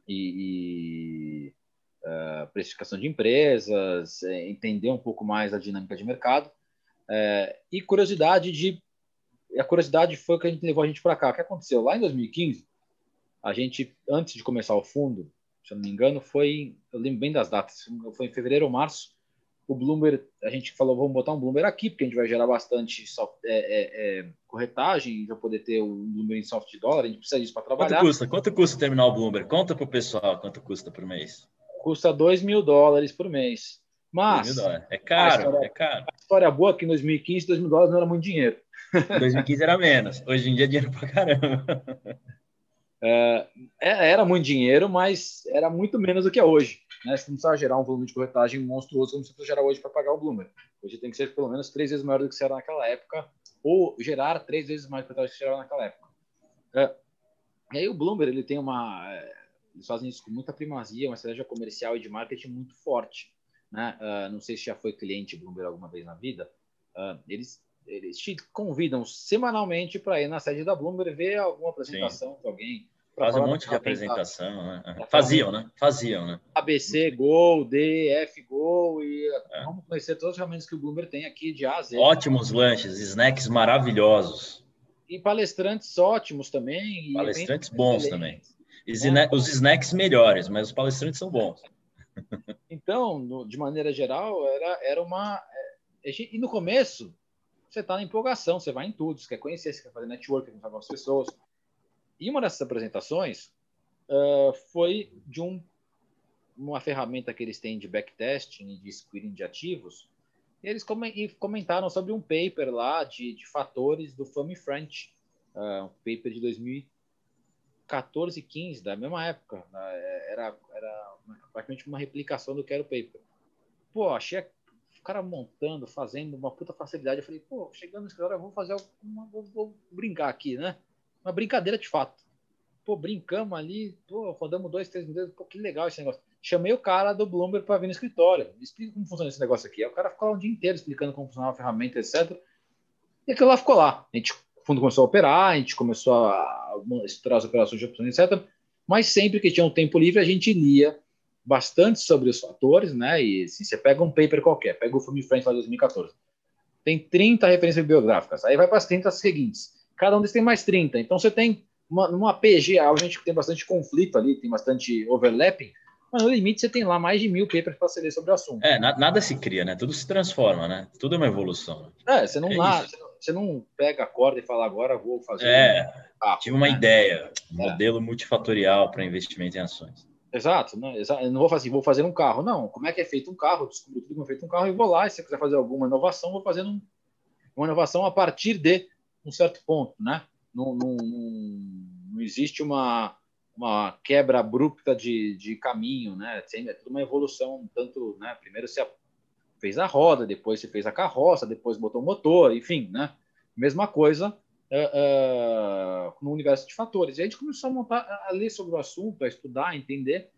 e, e uh, precificação de empresas, é, entender um pouco mais a dinâmica de mercado é, e curiosidade de a curiosidade foi o que a gente levou a gente para cá. O que aconteceu lá em 2015? A gente antes de começar o fundo, se eu não me engano, foi eu lembro bem das datas, foi em fevereiro ou março o Bloomberg, a gente falou, vamos botar um Bloomberg aqui, porque a gente vai gerar bastante soft, é, é, é, corretagem, vai poder ter um Bloomberg em soft dólar, a gente precisa disso para trabalhar. Quanto custa? Quanto custa terminar o Bloomberg? Conta para o pessoal quanto custa por mês. Custa 2 mil dólares por mês. Mas. É caro, história, é caro. A história boa é que em 2015, 2 mil dólares não era muito dinheiro. Em 2015 era menos. Hoje em dia é dinheiro para caramba. É, é, era muito dinheiro, mas era muito menos do que é hoje. Né? Você não precisa gerar um volume de corretagem monstruoso como você precisa gerar hoje para pagar o Bloomberg. Hoje tem que ser pelo menos três vezes maior do que você era naquela época, ou gerar três vezes mais corretagem do que você era naquela época. É, e aí o Bloomberg ele tem uma. Eles fazem isso com muita primazia, uma estratégia comercial e de marketing muito forte. Né? Uh, não sei se já foi cliente Bloomberg alguma vez na vida. Uh, eles eles te convidam semanalmente para ir na sede da Bloomberg ver alguma apresentação Sim. de alguém Faz um monte de apresentação, né? Faziam, né? Faziam, né? ABC, Gol, D, F, Gol e é. vamos conhecer todas as ferramentas que o Bloomberg tem aqui de A a Z. Ótimos lanches, snacks maravilhosos. E palestrantes ótimos também. Palestrantes bons também. Os snacks melhores, mas os palestrantes são bons. Então, no, de maneira geral, era, era uma. É, e no começo, você está na empolgação, você vai em tudo, você quer conhecer, você quer fazer network com as pessoas. E uma dessas apresentações uh, foi de um, uma ferramenta que eles têm de backtesting e de screening de ativos. E eles comentaram sobre um paper lá de, de fatores do FAMI French, uh, um paper de 2014 e 15, da mesma época. Uh, era, era praticamente uma replicação do que era o paper. Pô, achei o cara montando, fazendo uma puta facilidade. Eu falei, pô, chegando no escritório, eu vou fazer uma, vou, vou brincar aqui, né? uma brincadeira de fato. Pô, brincamos ali, pô, rodamos dois, três minutos, pô, que legal esse negócio. Chamei o cara do Bloomberg para vir no escritório. explica como funciona esse negócio aqui. Aí o cara ficou lá um dia inteiro explicando como funcionava a ferramenta, etc. E aquilo lá ficou lá. A gente, o fundo começou a operar, a gente começou a estudar as operações de opções, etc. Mas sempre que tinha um tempo livre, a gente lia bastante sobre os fatores, né? E se você pega um paper qualquer, pega o filme Friends lá de 2014, tem 30 referências bibliográficas, aí vai para as 30 seguintes. Cada um deles tem mais 30. Então você tem uma, uma PG, a gente tem bastante conflito ali, tem bastante overlapping, mas no limite você tem lá mais de mil papers para ler sobre o assunto. É, nada se cria, né? Tudo se transforma, né? Tudo é uma evolução. É, você não, é lá, você não pega a corda e fala agora vou fazer. É, um tive uma né? ideia, é. modelo multifatorial para investimento em ações. Exato, né? Eu não vou fazer, vou fazer um carro, não. Como é que é feito um carro? Descubro tudo como é feito um carro e vou lá. E se você quiser fazer alguma inovação, vou fazendo um, uma inovação a partir de um certo ponto, né? Não, não, não, não existe uma, uma quebra abrupta de, de caminho, né? É tudo uma evolução, tanto, né? Primeiro você fez a roda, depois você fez a carroça, depois botou o motor, enfim, né? Mesma coisa uh, uh, no universo de fatores. E a gente começou a montar, a ler sobre o assunto, a estudar, a entender.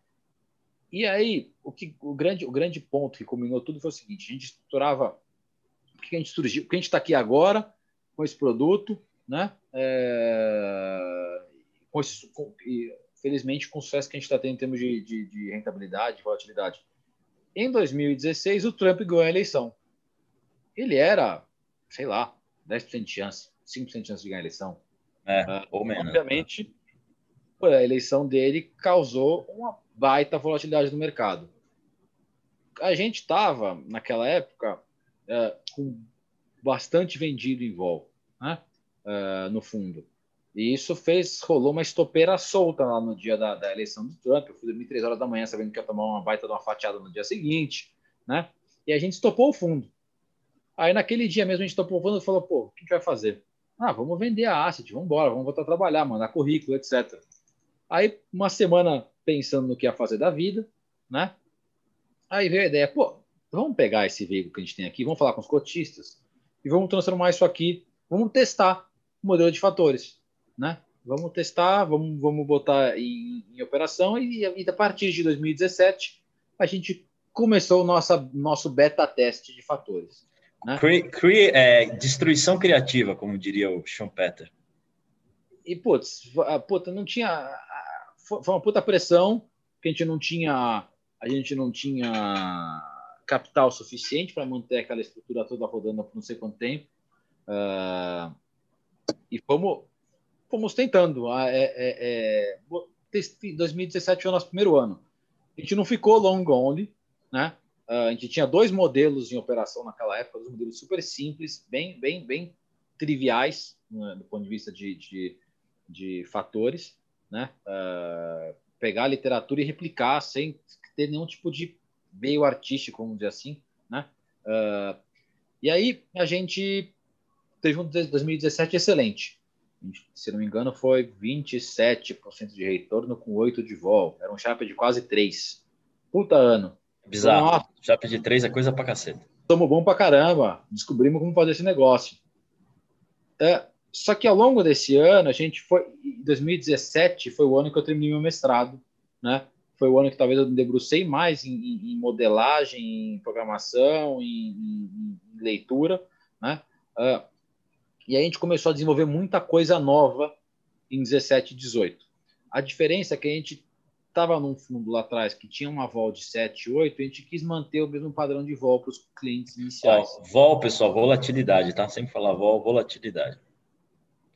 E aí, o, que, o, grande, o grande ponto que combinou tudo foi o seguinte: a gente estruturava o que a gente surgiu, o que a gente está aqui agora com esse produto, né? É, com esse, com, e, felizmente, com o sucesso que a gente está tendo em termos de, de, de rentabilidade, de volatilidade. Em 2016, o Trump ganhou a eleição. Ele era, sei lá, 10% de chance. 5% de chance de ganhar a eleição. É, uh, ou menos. Obviamente, a eleição dele causou uma baita volatilidade no mercado. A gente estava, naquela época, uh, com bastante vendido em vol, né? uh, no fundo. E isso fez, rolou uma estopeira solta lá no dia da, da eleição do Trump. Eu fui dormir três horas da manhã sabendo que ia tomar uma baita de uma fatiada no dia seguinte, né? E a gente estopou o fundo. Aí naquele dia mesmo a gente estopou o fundo e falou, pô, o que a gente vai fazer? Ah, vamos vender a asset, vamos embora, vamos voltar a trabalhar, mandar currículo, etc. Aí, uma semana pensando no que ia fazer da vida, né? Aí veio a ideia, pô, vamos pegar esse veículo que a gente tem aqui, vamos falar com os cotistas e vamos transformar isso aqui, vamos testar o modelo de fatores, né? Vamos testar, vamos, vamos botar em, em operação e, e, a partir de 2017 a gente começou o nosso, nosso beta teste de fatores. Né? Cre cre é, destruição criativa, como diria o Schumpeter. E, putz, puta, não tinha. Foi uma puta pressão, que a gente não tinha. A gente não tinha capital suficiente para manter aquela estrutura toda rodando por não sei quanto tempo. Uh, e fomos, fomos tentando. Uh, é, é, é, 2017 foi o nosso primeiro ano. A gente não ficou long only, né? Uh, a gente tinha dois modelos em operação naquela época, dois modelos super simples, bem, bem, bem triviais né, do ponto de vista de, de, de fatores, né? Uh, pegar a literatura e replicar sem ter nenhum tipo de meio artístico, vamos dizer assim, né? Uh, e aí a gente teve um 2017 excelente. Se não me engano, foi 27% de retorno com 8 de vol. Era um chapa de quase 3. Puta ano. Bizarro. Nossa. Chapa de três é coisa pra caceta. Somos bom pra caramba. Descobrimos como fazer esse negócio. É, só que ao longo desse ano, a gente foi. 2017 foi o ano que eu terminei meu mestrado, né? Foi o ano que talvez eu me debrucei mais em, em, em modelagem, em programação, em, em leitura, né? Uh, e aí a gente começou a desenvolver muita coisa nova em 17 e 18. A diferença é que a gente estava num fundo lá atrás que tinha uma vol de 7, 8, a gente quis manter o mesmo padrão de vol para os clientes iniciais. Ó, vol, pessoal, volatilidade, tá? Sempre falar vol, volatilidade.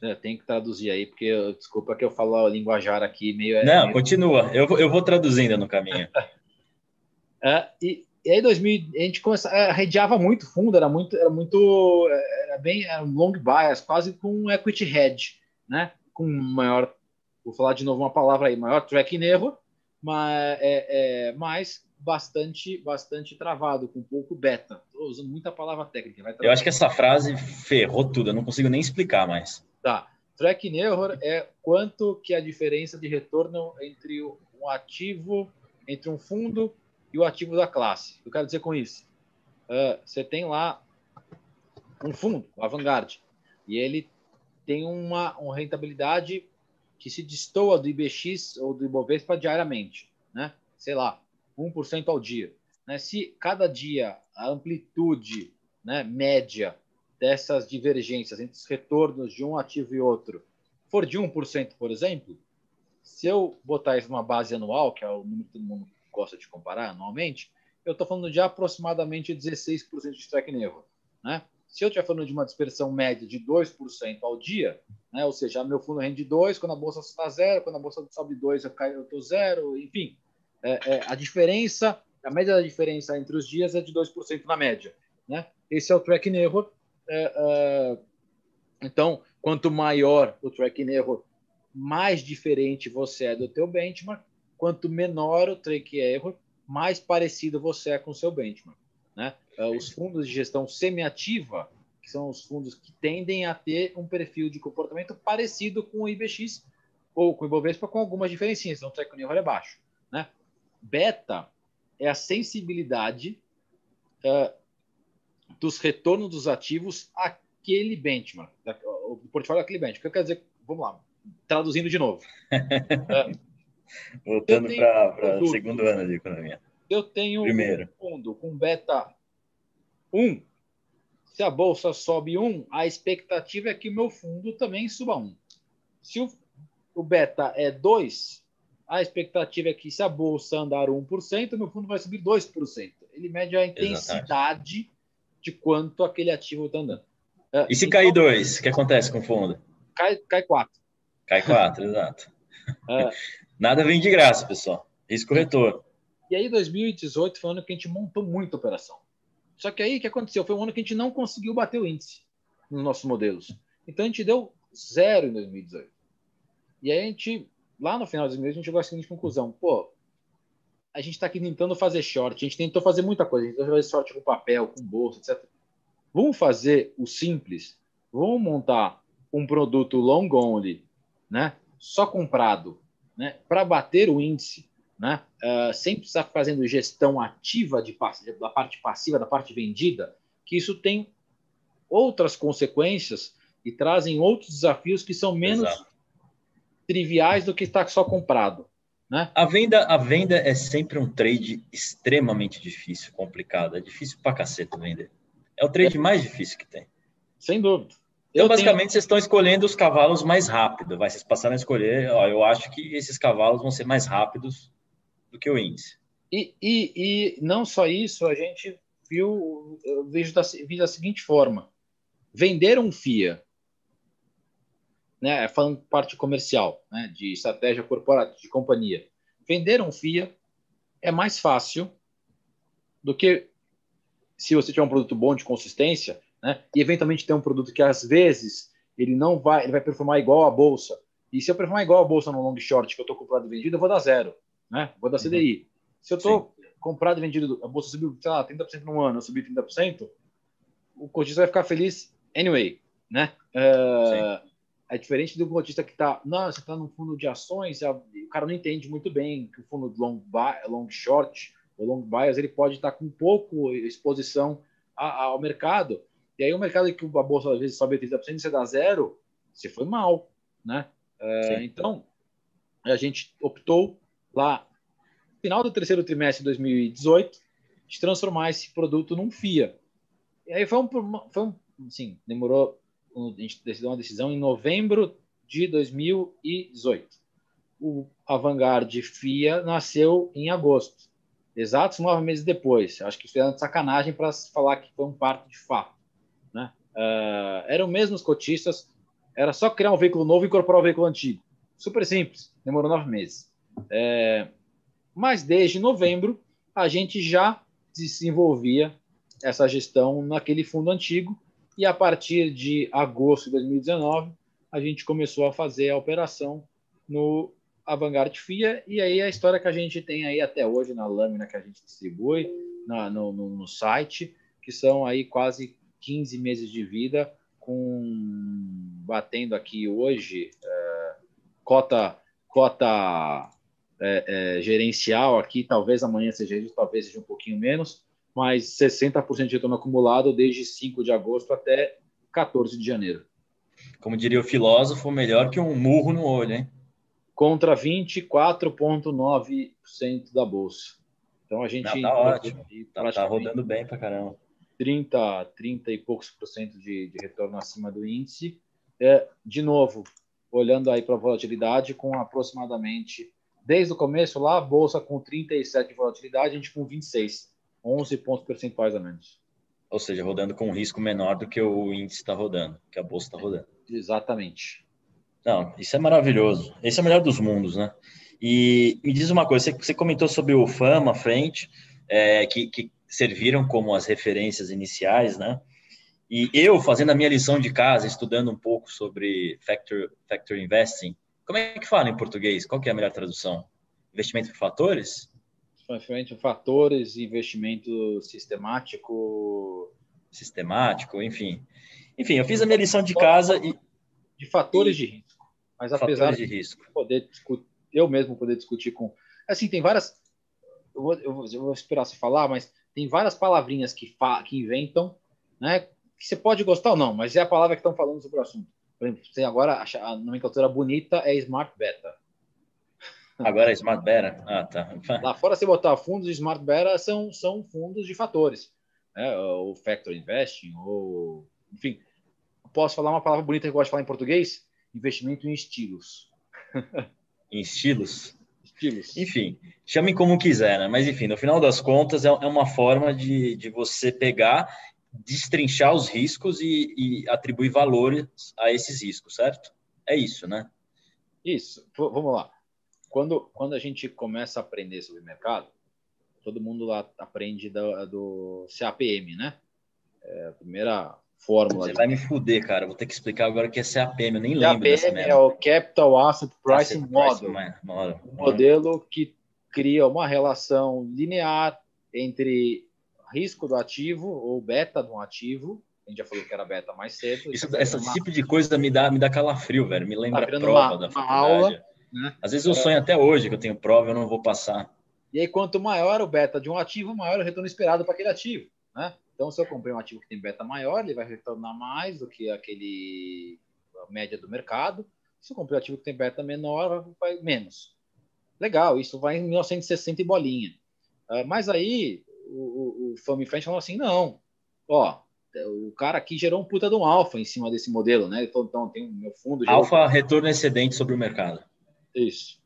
É, tem que traduzir aí, porque desculpa que eu falo a linguajar aqui meio. É Não, meio... continua, eu, eu vou traduzindo no caminho. *laughs* é, e, e aí 2000 a gente começava, é, redeava muito fundo, era muito, era muito, era bem era um long bias, quase com um equity hedge, né? Com maior, vou falar de novo uma palavra aí, maior tracking erro, mas, é, é, mas bastante, bastante travado, com pouco beta. Estou usando muita palavra técnica. eu acho que essa frase ferrou tudo, eu não consigo nem explicar mais. Tá. Track error é quanto que a diferença de retorno entre um ativo, entre um fundo e o ativo da classe. Eu quero dizer com isso? Uh, você tem lá um fundo, o Vanguard, e ele tem uma, uma rentabilidade que se destoa do IBX ou do Ibovespa diariamente, né? Sei lá, 1% ao dia. Né? Se cada dia a amplitude né, média dessas divergências entre os retornos de um ativo e outro for de 1%, por exemplo, se eu botar isso numa base anual, que é o número que todo mundo gosta de comparar anualmente, eu estou falando de aproximadamente 16% de and error. Né? Se eu estiver falando de uma dispersão média de 2% ao dia, né? ou seja, meu fundo rende 2, quando a bolsa está zero, quando a bolsa sobe 2, eu caio, eu estou zero, enfim. É, é, a diferença, a média da diferença entre os dias é de 2% na média. Né? Esse é o track error. É, é, então, quanto maior o track error, mais diferente você é do teu benchmark. Quanto menor o track error, mais parecido você é com o seu benchmark. Né? É, os fundos de gestão semiativa, que são os fundos que tendem a ter um perfil de comportamento parecido com o IBX ou com o Ibovespa, com algumas diferenças. Então, o track error é baixo. Né? Beta é a sensibilidade uh, dos retornos dos ativos àquele benchmark, o portfólio daquele benchmark. O que eu quero dizer? Vamos lá, traduzindo de novo. uh, *laughs* Voltando para o segundo ano de economia. Eu tenho Primeiro. um fundo com beta 1. Se a bolsa sobe 1, a expectativa é que o meu fundo também suba 1. Se o, o beta é 2, a expectativa é que se a bolsa andar 1%, meu fundo vai subir 2%. Ele mede a intensidade Exatamente. de quanto aquele ativo está andando. E se então, cair 2, o que acontece com o fundo? Cai, cai 4. Cai 4, *laughs* exato. É. Nada vem de graça, pessoal. Risco retorno. E aí, 2018 foi um ano que a gente montou muita operação. Só que aí, o que aconteceu? Foi um ano que a gente não conseguiu bater o índice nos nossos modelos. Então, a gente deu zero em 2018. E aí, a gente lá no final dos meses, a gente chegou à seguinte conclusão: pô, a gente está aqui tentando fazer short, a gente tentou fazer muita coisa, a gente tentou fazer short com papel, com bolsa, etc. Vamos fazer o simples, vamos montar um produto long only, né? Só comprado, né? Para bater o índice, né? Uh, sem precisar fazendo gestão ativa de, da parte passiva, da parte vendida, que isso tem outras consequências e trazem outros desafios que são menos Exato triviais do que está só comprado. Né? A venda, a venda é sempre um trade extremamente difícil, complicado. É difícil pra caceta vender. É o trade é. mais difícil que tem. Sem dúvida. Então, eu basicamente, tenho... vocês estão escolhendo os cavalos mais rápido. Vai, vocês passaram a escolher. Ó, eu acho que esses cavalos vão ser mais rápidos do que o índice. E, e, e não só isso, a gente viu, eu vejo da, vi da seguinte forma: vender um FIA né, falando parte comercial, né, de estratégia corporativa, de companhia, vender um FIA é mais fácil do que se você tiver um produto bom de consistência, né, e eventualmente ter um produto que às vezes ele não vai, ele vai performar igual a bolsa. E se eu performar igual a bolsa no long short que eu estou comprado e vendido, eu vou dar zero, né? Vou dar CDI. Uhum. Se eu estou comprado e vendido, a bolsa subiu, sei lá, 30% no ano, eu subi 30%, o cotista vai ficar feliz anyway, né? Uh, é diferente do cotista que está, não, você está no fundo de ações, o cara não entende muito bem que o fundo long, buy, long short ou long bias ele pode estar tá com pouco exposição ao mercado. E aí o mercado que a bolsa às vezes sobe 30% e você dá zero, você foi mal, né? É, então, a gente optou lá, final do terceiro trimestre de 2018, de transformar esse produto num FIA. E aí foi um, foi um assim, demorou a gente decidiu uma decisão em novembro de 2018. O Avangard FIA nasceu em agosto, exatos nove meses depois. Acho que isso é de sacanagem para falar que foi um parto de fato. Uh, eram mesmo os cotistas, era só criar um veículo novo e incorporar o veículo antigo. Super simples, demorou nove meses. É, mas desde novembro a gente já desenvolvia essa gestão naquele fundo antigo e a partir de agosto de 2019, a gente começou a fazer a operação no Avangard FIA, e aí a história que a gente tem aí até hoje na lâmina que a gente distribui na, no, no, no, site, que são aí quase 15 meses de vida, com batendo aqui hoje é, cota cota é, é, gerencial aqui, talvez amanhã seja isso, talvez seja um pouquinho menos, mas 60% de retorno acumulado desde 5 de agosto até 14 de janeiro. Como diria o filósofo, melhor que um murro no olho, hein? Contra 24,9% da bolsa. Então a gente. Não, tá ótimo. Tá, tá, rodando bem pra caramba. 30, 30 e poucos por cento de, de retorno acima do índice. É, de novo, olhando aí para a volatilidade, com aproximadamente Desde o começo lá, a bolsa com 37 de volatilidade, a gente com 26, 11 pontos percentuais a menos. Ou seja, rodando com um risco menor do que o índice está rodando, que a bolsa está rodando. Exatamente. Não, isso é maravilhoso. Esse é o melhor dos mundos, né? E me diz uma coisa, você, comentou sobre o Fama frente, é, que, que serviram como as referências iniciais, né? E eu, fazendo a minha lição de casa, estudando um pouco sobre factor, factor investing, como é que fala em português? Qual que é a melhor tradução? Investimento por fatores? Investimento por fatores, investimento sistemático. Sistemático, enfim. Enfim, eu fiz a minha lição de casa e. De fatores de risco. Mas apesar de risco. poder discutir, eu mesmo poder discutir com. Assim, tem várias. Eu vou, eu vou, eu vou esperar você falar, mas tem várias palavrinhas que, fa... que inventam, né? Que você pode gostar ou não, mas é a palavra que estão falando sobre o assunto. Por exemplo, tem agora a nomenclatura bonita é Smart Beta. Agora é Smart Beta? Ah, tá. *laughs* Lá fora, você botar fundos Smart Beta são, são fundos de fatores. Né? O Factor Investing, ou. Enfim, posso falar uma palavra bonita que eu gosto de falar em português? Investimento em estilos. *laughs* em estilos? Estilos. Enfim, chame como quiser, né? Mas, enfim, no final das contas, é, é uma forma de, de você pegar destrinchar os riscos e, e, atribuir valores a esses riscos, certo? É isso, né? Isso. V vamos lá. Quando, quando a gente começa a aprender sobre mercado, todo mundo lá aprende do, do CAPM, né? É a primeira fórmula. Você vai me fuder, cara. Vou ter que explicar agora que é CAPM. Eu nem CAPM lembro dessa merda. é o Capital Asset Pricing Asset Model. Model. Um modelo que cria uma relação linear entre risco do ativo ou beta do ativo. A gente já falou que era beta mais cedo. Isso, esse uma... tipo de coisa me dá, me dá calafrio, velho. Me lembra tá a prova uma, da faculdade. Aula, né? Às vezes eu sonho até hoje que eu tenho prova e eu não vou passar. E aí, quanto maior o beta de um ativo, maior o retorno esperado para aquele ativo. Né? Então, se eu comprei um ativo que tem beta maior, ele vai retornar mais do que aquele a média do mercado. Se eu comprei um ativo que tem beta menor, vai menos. Legal, isso vai em 1960 e bolinha. Uh, mas aí, o, o, o Friend falou assim: não, ó, o cara aqui gerou um puta de um alfa em cima desse modelo, né? Então, então tem o meu fundo. Alfa retorno excedente sobre o mercado. Isso.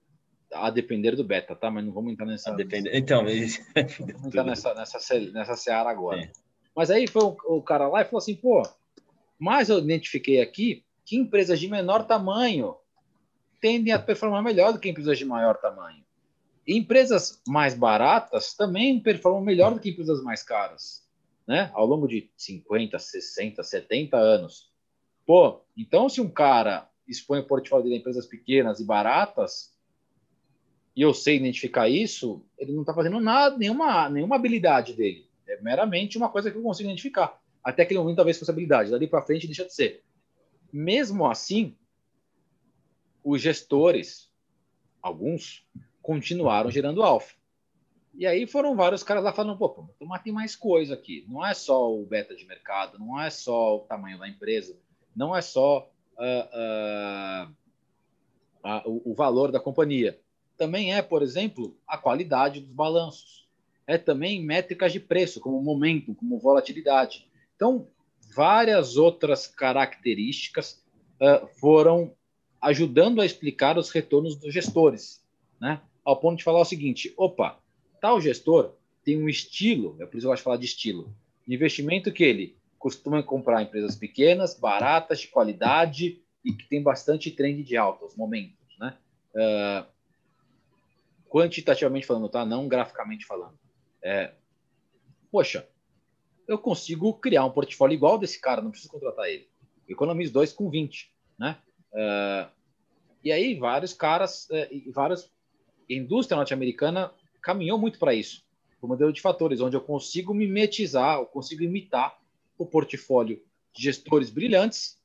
A depender do beta, tá? Mas não vamos entrar nessa. A depender... Então, *laughs* vamos entrar nessa, nessa, nessa seara agora. Sim. Mas aí foi o, o cara lá e falou assim: pô, mas eu identifiquei aqui que empresas de menor tamanho tendem a performar melhor do que empresas de maior tamanho. Empresas mais baratas também performam melhor do que empresas mais caras, né? Ao longo de 50, 60, 70 anos. Pô, então se um cara expõe o portfólio a empresas pequenas e baratas, e eu sei identificar isso, ele não está fazendo nada, nenhuma, nenhuma habilidade dele. É meramente uma coisa que eu consigo identificar. Até aquele momento, talvez fosse habilidade. Dali para frente, deixa de ser. Mesmo assim, os gestores, alguns, continuaram gerando alfa. E aí foram vários caras lá falando, pô, mas tem mais coisa aqui. Não é só o beta de mercado, não é só o tamanho da empresa, não é só uh, uh, uh, o, o valor da companhia. Também é, por exemplo, a qualidade dos balanços. É também métricas de preço, como momento, como volatilidade. Então, várias outras características foram ajudando a explicar os retornos dos gestores, né? ao ponto de falar o seguinte: opa, tal gestor tem um estilo, é por isso que eu gosto de falar de estilo, de investimento que ele costuma comprar empresas pequenas, baratas, de qualidade e que tem bastante trend de altos momentos, né? Uh, quantitativamente falando, tá? Não graficamente falando. É, poxa, eu consigo criar um portfólio igual desse cara, não preciso contratar ele. economizo dois com 20, né? Uh, e aí vários caras, uh, vários a indústria norte-americana caminhou muito para isso, o modelo de fatores, onde eu consigo mimetizar, eu consigo imitar o portfólio de gestores brilhantes,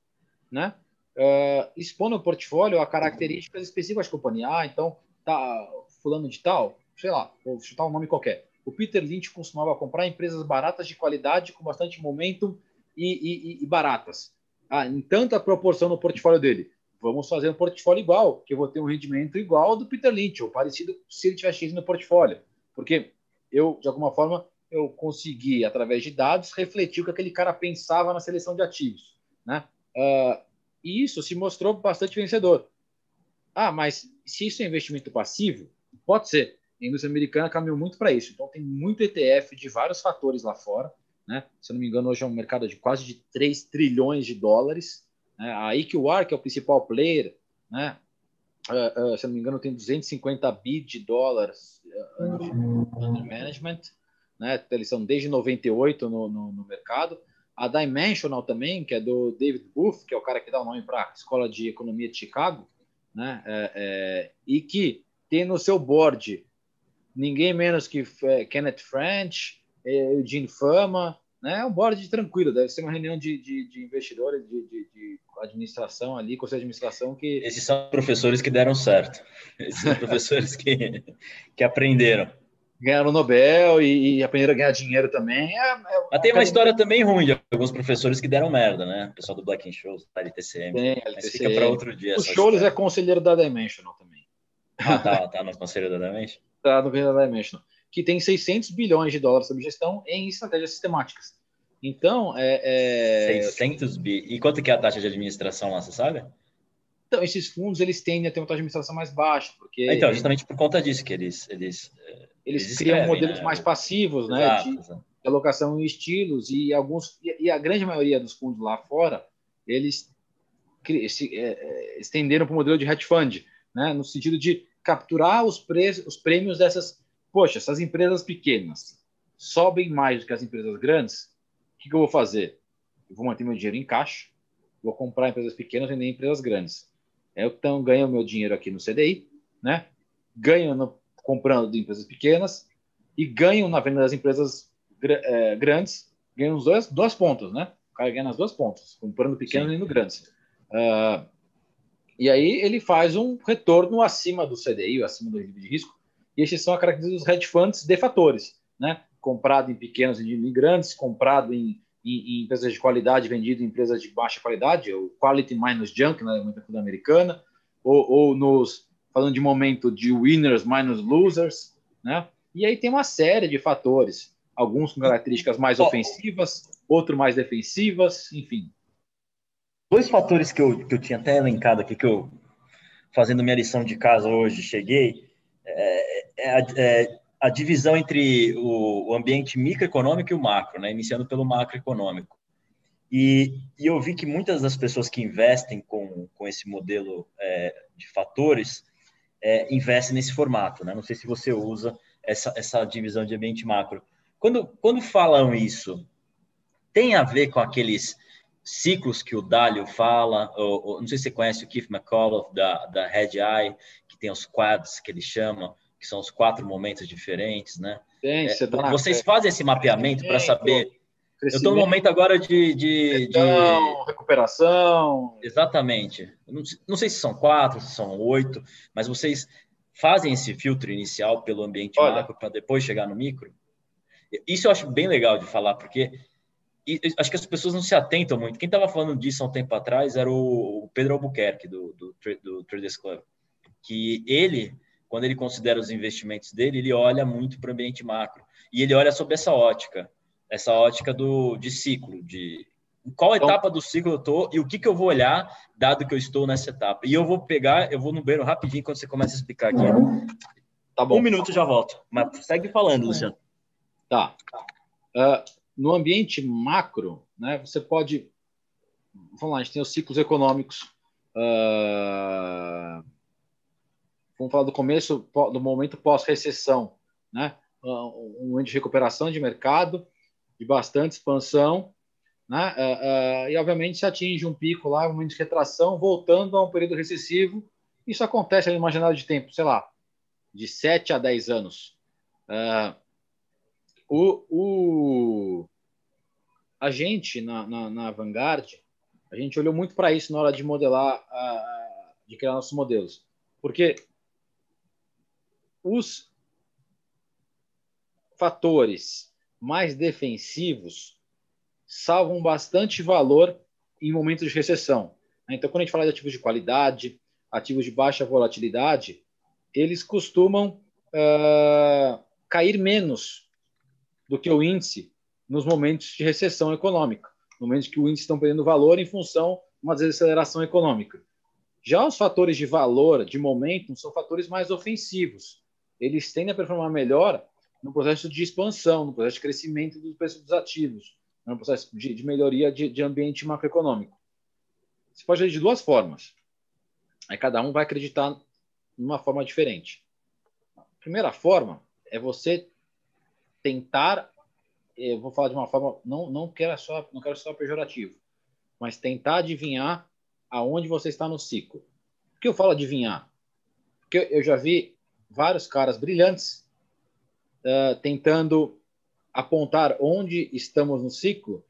né? Uh, expondo o portfólio a características específicas da companhia. Ah, então, tá fulano de tal, sei lá, vou chutar um nome qualquer. O Peter Lynch costumava comprar empresas baratas de qualidade, com bastante momentum e, e, e baratas. Ah, em tanta proporção no portfólio dele vamos fazer um portfólio igual, que eu vou ter um rendimento igual ao do Peter Lynch, ou parecido se ele tivesse no portfólio. Porque eu, de alguma forma, eu consegui, através de dados, refletir o que aquele cara pensava na seleção de ativos. Né? Uh, e isso se mostrou bastante vencedor. Ah, mas se isso é investimento passivo, Pode ser. A indústria americana caminhou muito para isso. Então tem muito ETF de vários fatores lá fora. Né? Se eu não me engano, hoje é um mercado de quase de 3 trilhões de dólares. Né? A EQR, que é o principal player, né? Uh, uh, se eu não me engano, tem 250 bi de dólares uh, under management. Né? Eles são desde 98 no, no, no mercado. A Dimensional também, que é do David Booth, que é o cara que dá o nome para a Escola de Economia de Chicago, né? É, é, e que tem no seu board ninguém menos que é, Kenneth French, é, Eugene Fama, né? É um board tranquilo, deve ser uma reunião de, de, de investidores, de, de, de, administração ali, conselho de administração que... Esses são professores que deram certo, esses são professores que, que aprenderam ganharam o Nobel e, e, aprenderam a ganhar dinheiro também. É, é Mas tem uma história também ruim de alguns professores que deram merda, né? O pessoal do Black Shows, da LTCM. Tem, Mas fica para outro dia. O Shows é conselheiro da Dimensional também. Ah, tá, tá no conselho da Dimensional? No da Dimensional. Que tem 600 bilhões de dólares sobre gestão em estratégias sistemáticas. Então, é... é... 600 bi. E quanto que é a taxa de administração lá, você sabe? Então, esses fundos, eles tendem a ter uma taxa de administração mais baixa, porque... Então, justamente por conta disso que eles... Eles, é, eles, eles criam modelos né? mais passivos, né? Exato, de, exato. de alocação em estilos, e alguns... E a grande maioria dos fundos lá fora, eles se, é, é, estenderam para o modelo de hedge fund, né? No sentido de capturar os, preços, os prêmios dessas... Poxa, essas empresas pequenas sobem mais do que as empresas grandes, o que, que eu vou fazer? Eu vou manter meu dinheiro em caixa, vou comprar empresas pequenas e vender empresas grandes. Eu então ganho meu dinheiro aqui no CDI, né? Ganho no, comprando de empresas pequenas e ganho na venda das empresas é, grandes. Ganho os dois, duas pontas, né? O cara ganha nas duas pontas, comprando pequeno e vendendo grandes. Uh, e aí ele faz um retorno acima do CDI, acima do nível de risco. E esses são a característica dos hedge funds de fatores, né? Comprado em pequenos e grandes, comprado em em, em, empresas de qualidade vendido em empresas de baixa qualidade, o quality minus junk na literatura americana, ou, ou, nos falando de momento de winners minus losers, né? E aí tem uma série de fatores, alguns com características mais ofensivas, outros mais defensivas, enfim. Dois fatores que eu, que eu tinha até elencado aqui, que eu, fazendo minha lição de casa hoje, cheguei, é, é, é a divisão entre o, o, ambiente microeconômico e o macro, né? iniciando pelo macroeconômico. E, e eu vi que muitas das pessoas que investem com, com esse modelo é, de fatores é, investem nesse formato. Né? Não sei se você usa essa, essa divisão de ambiente macro. Quando, quando falam isso, tem a ver com aqueles ciclos que o Dalio fala, ou, ou, não sei se você conhece o Keith McCullough da, da Red Eye, que tem os quads que ele chama, que são os quatro momentos diferentes, né? Tem, é, vocês fazem esse mapeamento para saber. Eu estou no momento agora de, de, de, recuperação. Exatamente. Não, não, sei se são quatro, se são oito, mas vocês fazem esse filtro inicial pelo ambiente Olha, macro para depois chegar no micro. Isso eu acho bem legal de falar, porque acho que as pessoas não se atentam muito. Quem estava falando disso há um tempo atrás era o Pedro Albuquerque, do, do, do Traders Club, que ele quando ele considera os investimentos dele, ele olha muito para o ambiente macro. E ele olha sob essa ótica, essa ótica do, de ciclo, de qual então, etapa do ciclo eu estou e o que, que eu vou olhar, dado que eu estou nessa etapa. E eu vou pegar, eu vou no banheiro rapidinho quando você começa a explicar aqui. Tá bom. Um minuto já volto. Mas segue falando, Luciano. Tá. Uh, no ambiente macro, né, você pode. Vamos lá, a gente tem os ciclos econômicos. Uh, vamos falar do começo, do momento pós-recessão, né? Um momento de recuperação de mercado, de bastante expansão, né? Uh, uh, e obviamente se atinge um pico lá, um momento de retração, voltando a um período recessivo. Isso acontece ali numa janela de tempo, sei lá, de 7 a 10 anos. Uh, o, o, a gente, na, na, na Vanguard, a gente olhou muito para isso na hora de modelar, de criar nossos modelos. Porque os fatores mais defensivos salvam bastante valor em momentos de recessão. Então, quando a gente fala de ativos de qualidade, ativos de baixa volatilidade, eles costumam uh, cair menos do que o índice nos momentos de recessão econômica, momentos que o índice estão perdendo valor em função de uma desaceleração econômica. Já os fatores de valor, de momento, são fatores mais ofensivos eles tendem a performar melhor no processo de expansão, no processo de crescimento dos preços dos ativos, no processo de, de melhoria de, de, ambiente macroeconômico. Você pode ver de duas formas. Aí cada um vai acreditar numa forma diferente. A primeira forma é você tentar, eu vou falar de uma forma, não, não quero só, não quero só pejorativo, mas tentar adivinhar aonde você está no ciclo. Por que eu falo adivinhar? Porque eu já vi vários caras brilhantes uh, tentando apontar onde estamos no ciclo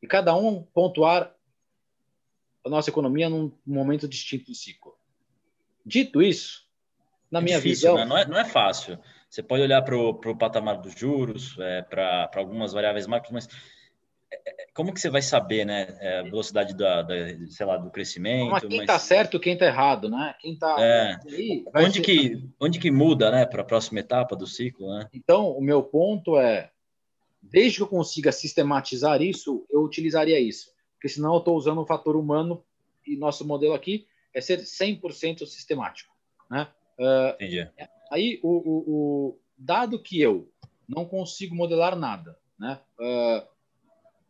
e cada um pontuar a nossa economia num momento distinto do ciclo. Dito isso, na é minha difícil, visão. Né? Não, é, não é fácil. Você pode olhar para o patamar dos juros, é, para algumas variáveis macro, mas é, é, como que você vai saber, né, é, a velocidade da, da, sei lá, do crescimento? Mas quem está mas... certo, quem está errado, né? Quem está é. onde ser... que onde que muda, né, para a próxima etapa do ciclo, né? Então, o meu ponto é, desde que eu consiga sistematizar isso, eu utilizaria isso, porque senão eu estou usando o fator humano e nosso modelo aqui é ser 100% sistemático. Né? Uh, Entendi. Aí, o, o, o, dado que eu não consigo modelar nada, né? Uh,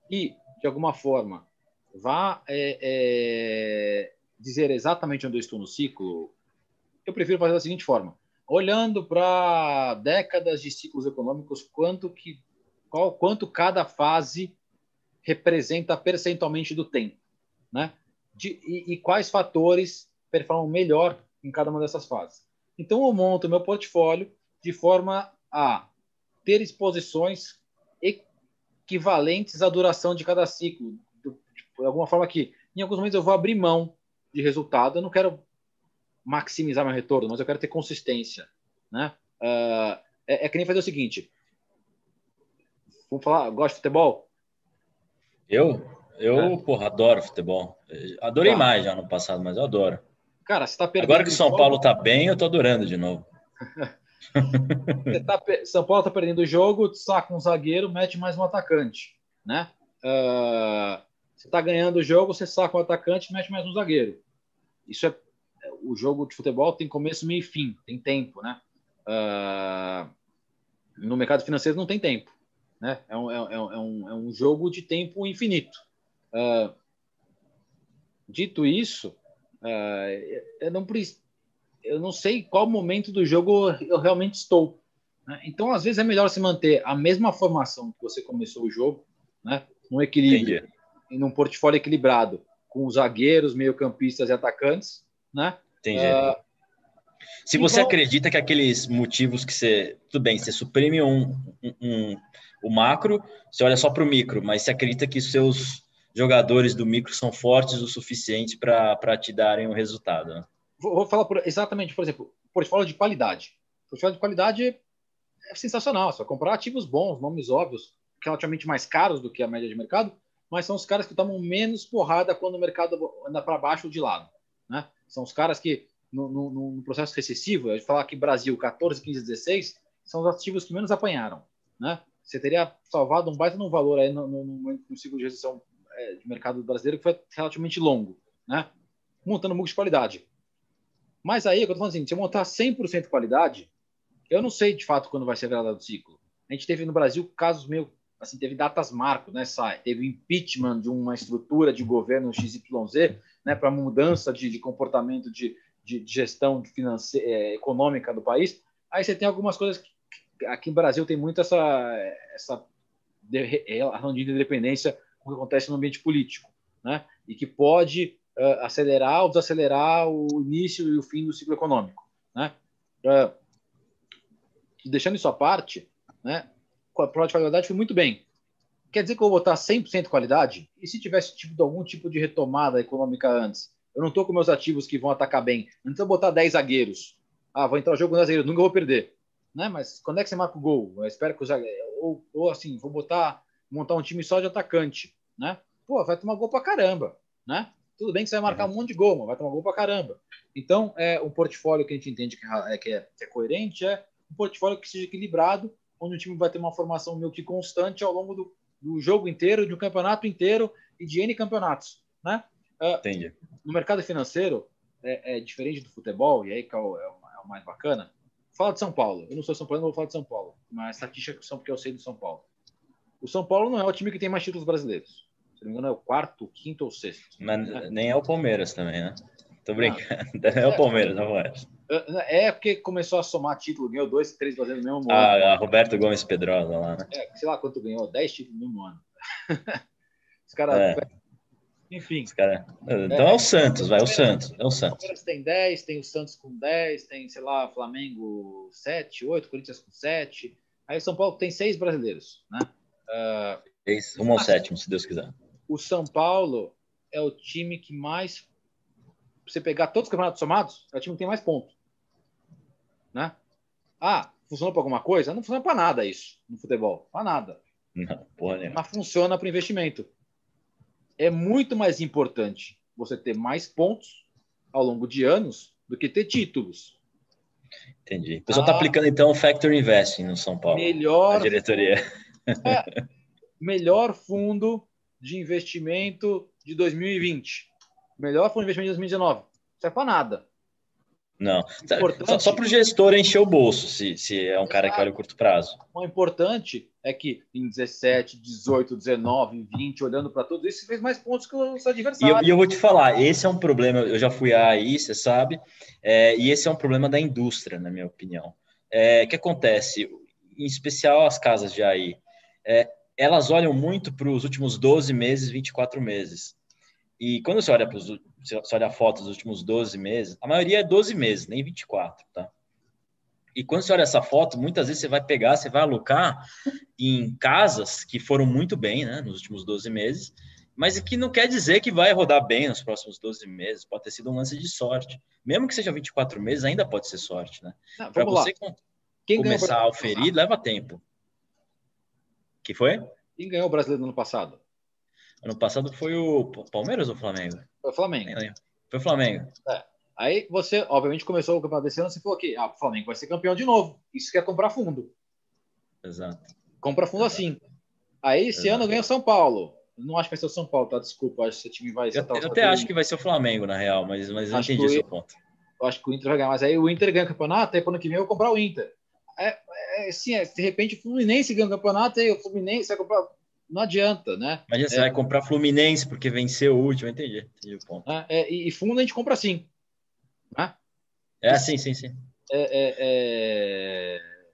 e, de alguma forma, vá é, é, dizer exatamente onde eu estou no ciclo, eu prefiro fazer da seguinte forma. Olhando para décadas de ciclos econômicos, quanto que qual, quanto cada fase representa percentualmente do tempo, né? de, e, e, quais fatores performam melhor em cada uma dessas fases. Então, eu monto meu portfólio de forma a ter exposições equivalentes à duração de cada ciclo. De alguma forma que, em alguns momentos, eu vou abrir mão de resultado. Eu não quero maximizar meu retorno, mas eu quero ter consistência. Né? Uh, é, é que nem fazer o seguinte. Vamos falar, gosta de futebol? Eu? Eu, é. porra, adoro futebol. Adorei tá. mais já no passado, mas eu adoro. Cara, você tá perdendo. Agora que o São jogo... Paulo tá bem, eu tô adorando de novo. *laughs* *laughs* tá, São Paulo tá perdendo o jogo, saca um zagueiro, mete mais um atacante, né? Uh, você tá ganhando o jogo, você saca um atacante, mete mais um zagueiro. Isso é o jogo de futebol tem começo, meio e fim, tem tempo, né? Uh, no mercado financeiro não tem tempo, né? É um, é, é, um, é um jogo de tempo infinito. Uh, dito isso, uh, eu, não, eu não sei qual momento do jogo eu realmente estou. Né? Então, às vezes, é melhor se manter a mesma formação que você começou o jogo, né? num equilíbrio, Entendi. e num portfólio equilibrado, com zagueiros, meio-campistas e atacantes. Né? Entendi. Uh, se você então, acredita que aqueles motivos que você. Tudo bem, você suprime um, um, um o macro, você olha só para o micro, mas você acredita que seus jogadores do micro são fortes o suficiente para te darem um resultado. Né? Vou, vou, falar por, exatamente, por exemplo, portfólio de qualidade. Portfólio de qualidade é sensacional. Vai comprar ativos bons, nomes óbvios, relativamente mais caros do que a média de mercado, mas são os caras que tomam menos porrada quando o mercado anda para baixo ou de lado. Né? São os caras que, no, no, no processo recessivo, eu falar que Brasil 14, 15, 16, são os ativos que menos apanharam. Né? Você teria salvado um baita no valor aí no, no, no ciclo de recessão de mercado brasileiro que foi relativamente longo, né? Montando um de qualidade. Mas aí, eu estou falando assim, se eu montar 100% qualidade, eu não sei de fato quando vai ser virada do ciclo. A gente teve no Brasil casos meio, assim, teve datas marcos, né, Sai? Teve impeachment de uma estrutura de governo XYZ, né, para mudança de, de comportamento de, de, de gestão financeira, é, econômica do país. Aí você tem algumas coisas que, aqui no Brasil tem muito essa, essa relação de independência o que acontece no ambiente político, né? E que pode uh, acelerar ou desacelerar o início e o fim do ciclo econômico, né? Uh, deixando isso à parte, né? A prova de qualidade foi muito bem. Quer dizer que eu vou botar 100% qualidade? E se tivesse tipo, algum tipo de retomada econômica antes? Eu não estou com meus ativos que vão atacar bem. Antes eu botar 10 zagueiros. Ah, vou entrar no jogo com 10 zagueiros, nunca vou perder. Né? Mas quando é que você marca o gol? Eu espero que os ou, ou assim, vou botar montar um time só de atacante, né? Pô, vai tomar gol pra caramba, né? Tudo bem que você vai marcar um monte de gol, mas vai tomar gol pra caramba. Então, é um portfólio que a gente entende que é, que é, que é coerente, é um portfólio que seja equilibrado, onde o time vai ter uma formação meio que constante ao longo do, do jogo inteiro, de um campeonato inteiro e de N campeonatos, né? Uh, Entendi. No mercado financeiro, é, é, diferente do futebol, e aí que é o, é o, é o mais bacana, fala de São Paulo. Eu não sou São Paulo, não vou falar de São Paulo. Mas estatística são porque eu sei do São Paulo. O São Paulo não é o time que tem mais títulos brasileiros. Se não me engano, é o quarto, quinto ou sexto. Mas é. nem é o Palmeiras também, né? Tô brincando. *laughs* Não. É o Palmeiras, não é. É porque começou a somar título, ganhou dois, três brasileiros no mesmo ah, ano. Ah, Roberto Gomes Pedrosa lá, né? É, sei lá quanto ganhou, dez títulos no mesmo ano. *laughs* Os caras. É. Enfim. Cara... Então é, é, o Santos, vai, é o Santos. É o Santos. O Palmeiras tem 10, tem o Santos com 10, tem, sei lá, Flamengo 7, 8, Corinthians com 7. Aí São Paulo tem seis brasileiros, né? Uh, um ao sétimo, se Deus quiser. O São Paulo é o time que mais. Você pegar todos os campeonatos somados, é o time que tem mais pontos. Né? Ah, funcionou para alguma coisa? Não funciona para nada isso no futebol. Para nada. Não, porra Mas funciona para investimento. É muito mais importante você ter mais pontos ao longo de anos do que ter títulos. Entendi. O pessoal está ah, aplicando então o Factor Investing no São Paulo. Melhor. A diretoria. É, melhor fundo de investimento de 2020. Melhor fundo de investimento de 2019. Não serve para nada. Não. Importante... Só, só para o gestor encher o bolso, se, se é um cara que olha o curto prazo. O importante é que em 17, 18, 19, 20, olhando para tudo isso, fez mais pontos que os adversários. E eu, e eu, vou te falar, esse é um problema, eu já fui aí, você sabe, é, e esse é um problema da indústria, na minha opinião. É, o que acontece? Em especial as casas de AI, é, elas olham muito para os últimos 12 meses, 24 meses. E quando você olha para os você olha a foto dos últimos 12 meses, a maioria é 12 meses, nem 24, tá? E quando você olha essa foto, muitas vezes você vai pegar, você vai alocar em casas que foram muito bem, né, nos últimos 12 meses, mas que não quer dizer que vai rodar bem nos próximos 12 meses, pode ter sido um lance de sorte. Mesmo que seja 24 meses, ainda pode ser sorte, né? Para você começar a oferir, leva tempo. Que foi? Quem ganhou o brasileiro no ano passado? Ano passado foi o Palmeiras ou o Flamengo? Foi o Flamengo. Foi o Flamengo. É. Aí você, obviamente, começou o campeonato desse ano, você falou que ah, o Flamengo vai ser campeão de novo. Isso quer comprar fundo. Exato. Compra fundo Exato. assim. Aí esse Exato. ano ganha o São Paulo. Não acho que vai ser o São Paulo, tá? Desculpa, acho que esse time vai ser. Eu, eu até acho que vai ser o Flamengo, na real, mas, mas eu entendi o seu ponto. Eu acho que o Inter vai ganhar, mas aí o Inter ganha o campeonato, aí ano que vem eu vou comprar o Inter. É, é, sim, é, de repente o Fluminense ganha o campeonato, aí o Fluminense vai comprar não adianta, né? Imagina, você é, vai comprar Fluminense porque venceu o último, entendi, entendi o ponto. É, é, e fundo a gente compra assim. Né? É, sim, sim, sim.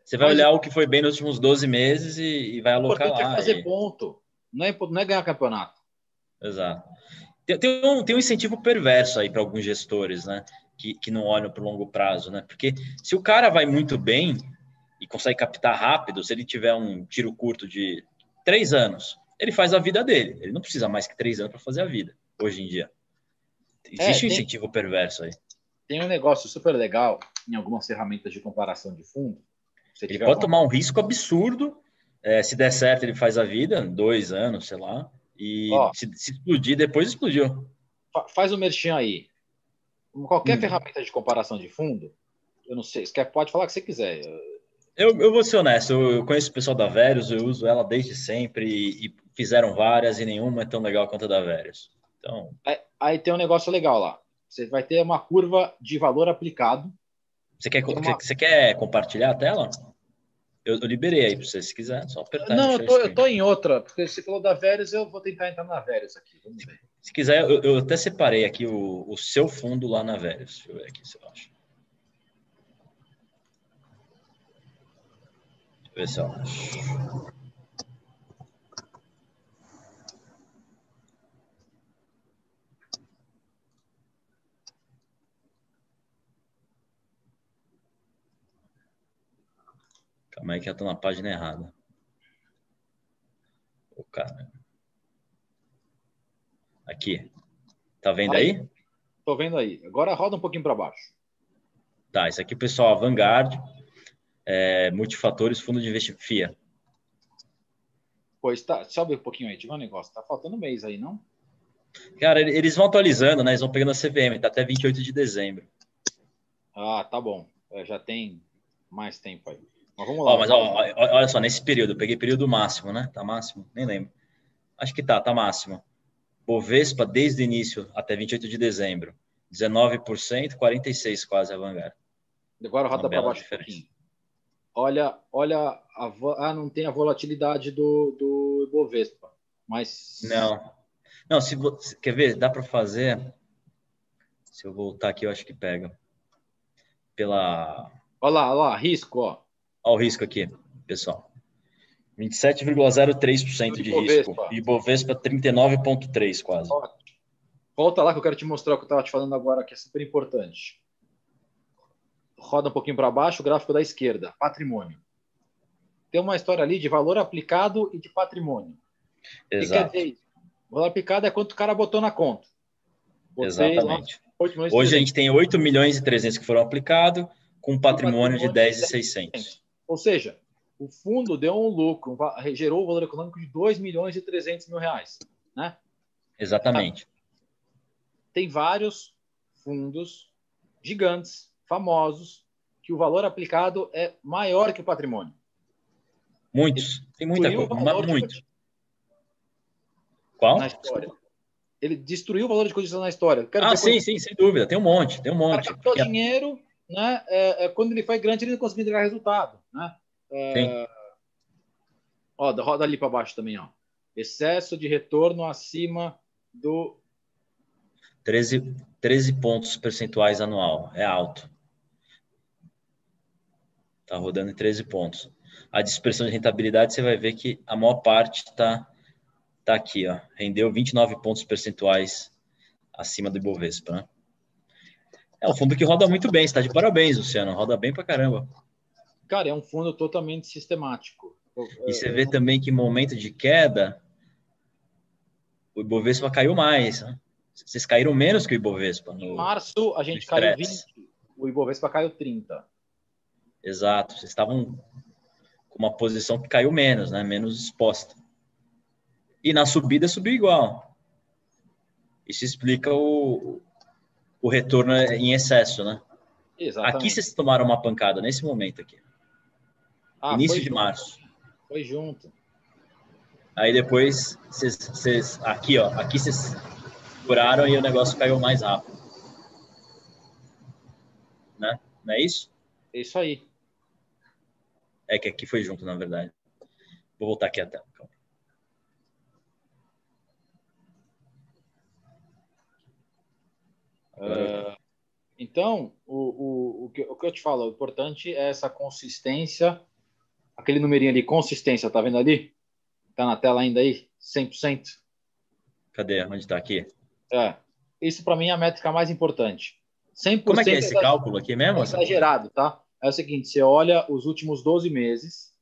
Você vai Mas, olhar o que foi bem nos últimos 12 meses e, e vai alocar lá. É fazer e... ponto, não é, não é ganhar campeonato. Exato. Tem, tem, um, tem um incentivo perverso aí para alguns gestores, né? Que, que não olham para o longo prazo, né? Porque se o cara vai muito bem e consegue captar rápido, se ele tiver um tiro curto de três anos. Ele faz a vida dele. Ele não precisa mais que três anos para fazer a vida, hoje em dia. Existe é, um incentivo perverso aí. Tem um negócio super legal em algumas ferramentas de comparação de fundo. ele pode alguma... tomar um risco absurdo. É, se der certo, ele faz a vida, dois anos, sei lá. E Ó, se, se, explodir, depois explodiu. Faz o um merchan aí. Qualquer hum. ferramenta de comparação de fundo, eu não sei, você pode falar o que você quiser. Eu, eu vou ser honesto, eu conheço o pessoal da Verius, eu uso ela desde sempre e, e fizeram várias e nenhuma é tão legal quanto a da Verius. Então... Aí, aí, tem um negócio legal lá. Você vai ter uma curva de valor aplicado. Você quer, uma... você quer compartilhar a tela? Eu, eu liberei aí para você, se quiser, só apertar. Não, eu tô, eu tô, em outra, porque você falou da Verius, eu vou tentar entrar na Verius aqui. Vamos ver. Se quiser, eu, eu até separei aqui o, o seu fundo lá na Verius. Deixa eu ver aqui se eu acho. Ver se eu acho. Calma aí que eu tô na página errada. O cara. Aqui. Tá vendo aí? aí? Tô vendo aí. Agora roda um pouquinho para baixo. Tá, isso aqui, pessoal, a Vanguard é, multifatores, fundo de investimento, FIA. Pois tá, sobe um pouquinho aí, tive um negócio, tá faltando um mês aí, não? Cara, eles vão atualizando, né? Eles vão pegando a CVM, tá até 28 de dezembro. Ah, tá bom. É, já tem mais tempo aí. Mas vamos lá. Ó, mas ó, olha só, nesse período, eu peguei período máximo, né? Tá máximo? Nem lembro. Acho que tá, tá máximo. Bovespa, desde o início até 28 de dezembro, 19%, 46% quase a Vanguard. Agora roda para baixo um pouquinho. Olha, olha, a, ah, não tem a volatilidade do, do Ibovespa, mas... Não, não, se, quer ver, dá para fazer... Se eu voltar aqui, eu acho que pega. Pela... Olha lá, olha lá, risco, ó. Olha o risco aqui, pessoal. 27,03% de risco. E Bovespa 39,3% quase. Volta lá que eu quero te mostrar o que eu estava te falando agora, que é super importante. Roda um pouquinho para baixo, o gráfico da esquerda, patrimônio. Tem uma história ali de valor aplicado e de patrimônio. Exato. O que quer dizer isso? O valor aplicado é quanto o cara botou na conta. Botei Exatamente. Hoje a gente tem 8 milhões e 300 que foram aplicados, com um patrimônio, patrimônio de 10,600. Ou seja, o fundo deu um lucro, gerou um valor econômico de 2 milhões e 300 mil reais. Né? Exatamente. Tem vários fundos gigantes, famosos, que o valor aplicado é maior que o patrimônio. Muitos. Tem muita coisa, mas muito. Qual? Na história. Ele destruiu o valor de cotização na história. Quero ah, sim, sim, sem dúvida. Tem um monte, tem um monte. O dinheiro, né? É, é, quando ele foi grande, ele não conseguiu entregar resultado, né? É... Ó, roda ali para baixo também, ó. Excesso de retorno acima do 13, 13 pontos percentuais anual. É alto. Tá rodando em 13 pontos. A dispersão de rentabilidade, você vai ver que a maior parte está tá aqui, ó. Rendeu 29 pontos percentuais acima do Ibovespa, né? É um fundo que roda muito bem, está de parabéns, Luciano. Roda bem pra caramba. Cara, é um fundo totalmente sistemático. E você vê também que momento de queda, o Ibovespa caiu mais. Né? Vocês caíram menos que o Ibovespa. No, em março, a gente caiu 20, o Ibovespa caiu 30. Exato, vocês estavam com uma posição que caiu menos, né? menos exposta. E na subida subiu igual. Isso explica o, o retorno em excesso, né? Exatamente. Aqui vocês tomaram uma pancada, nesse momento aqui. Ah, Início de junto. março. Foi junto. Aí depois, vocês, aqui, ó, aqui vocês curaram e o negócio caiu mais rápido. Né? Não é isso? É isso aí. É que aqui foi junto, na verdade. Vou voltar aqui até. Calma. Uh, então, o, o, o, que, o que eu te falo, o importante é essa consistência aquele numerinho ali, consistência, tá vendo ali? Tá na tela ainda aí? 100%? Cadê? Onde está aqui? É. Isso para mim é a métrica mais importante. 100% Como é que é esse cálculo aqui mesmo? É exagerado, tá? É o seguinte, você olha os últimos 12 meses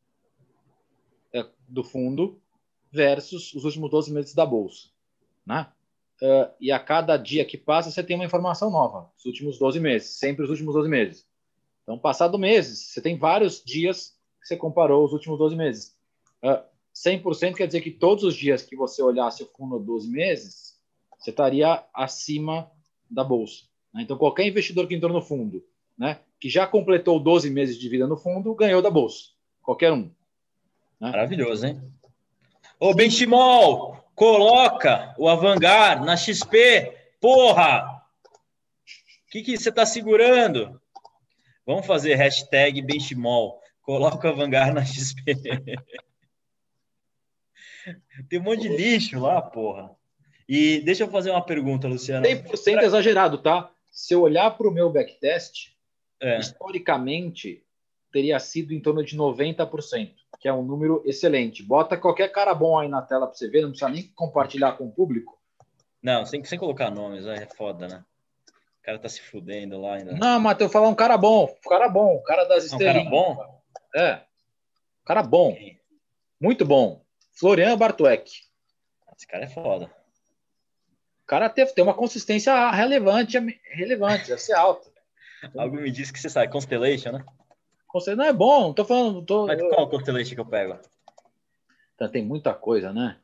é, do fundo versus os últimos 12 meses da bolsa, né? Uh, e a cada dia que passa, você tem uma informação nova, os últimos 12 meses, sempre os últimos 12 meses. Então, passado meses, você tem vários dias que você comparou os últimos 12 meses. Uh, ah, 100% quer dizer que todos os dias que você olhasse o fundo 12 meses, você estaria acima da bolsa. Né? Então, qualquer investidor que entrou no fundo, né, que já completou 12 meses de vida no fundo, ganhou da bolsa. Qualquer um. Né? Maravilhoso, hein? Ô, Benchimol, coloca o Avangar na XP. Porra! O que, que você está segurando? Vamos fazer hashtag Benchimol. Coloca o Vanguard na XP. *laughs* Tem um monte de lixo lá, porra. E deixa eu fazer uma pergunta, Luciano. 100% pra... exagerado, tá? Se eu olhar para o meu backtest, é. historicamente teria sido em torno de 90%, que é um número excelente. Bota qualquer cara bom aí na tela para você ver, não precisa nem compartilhar com o público. Não, sem, sem colocar nomes, é foda, né? O cara tá se fudendo lá ainda. Não, Matheus, falar um cara bom, um cara bom, um cara das estrelas. Um cara bom? É. Cara bom. Muito bom. Florian Bartuek. Esse cara é foda. O cara teve, tem uma consistência relevante, relevante, deve ser alta. *laughs* Algo me diz que você sabe, Constellation, né? Constellation não é bom, tô falando. Tô, Mas qual Constellation que eu pego? Então, tem muita coisa, né?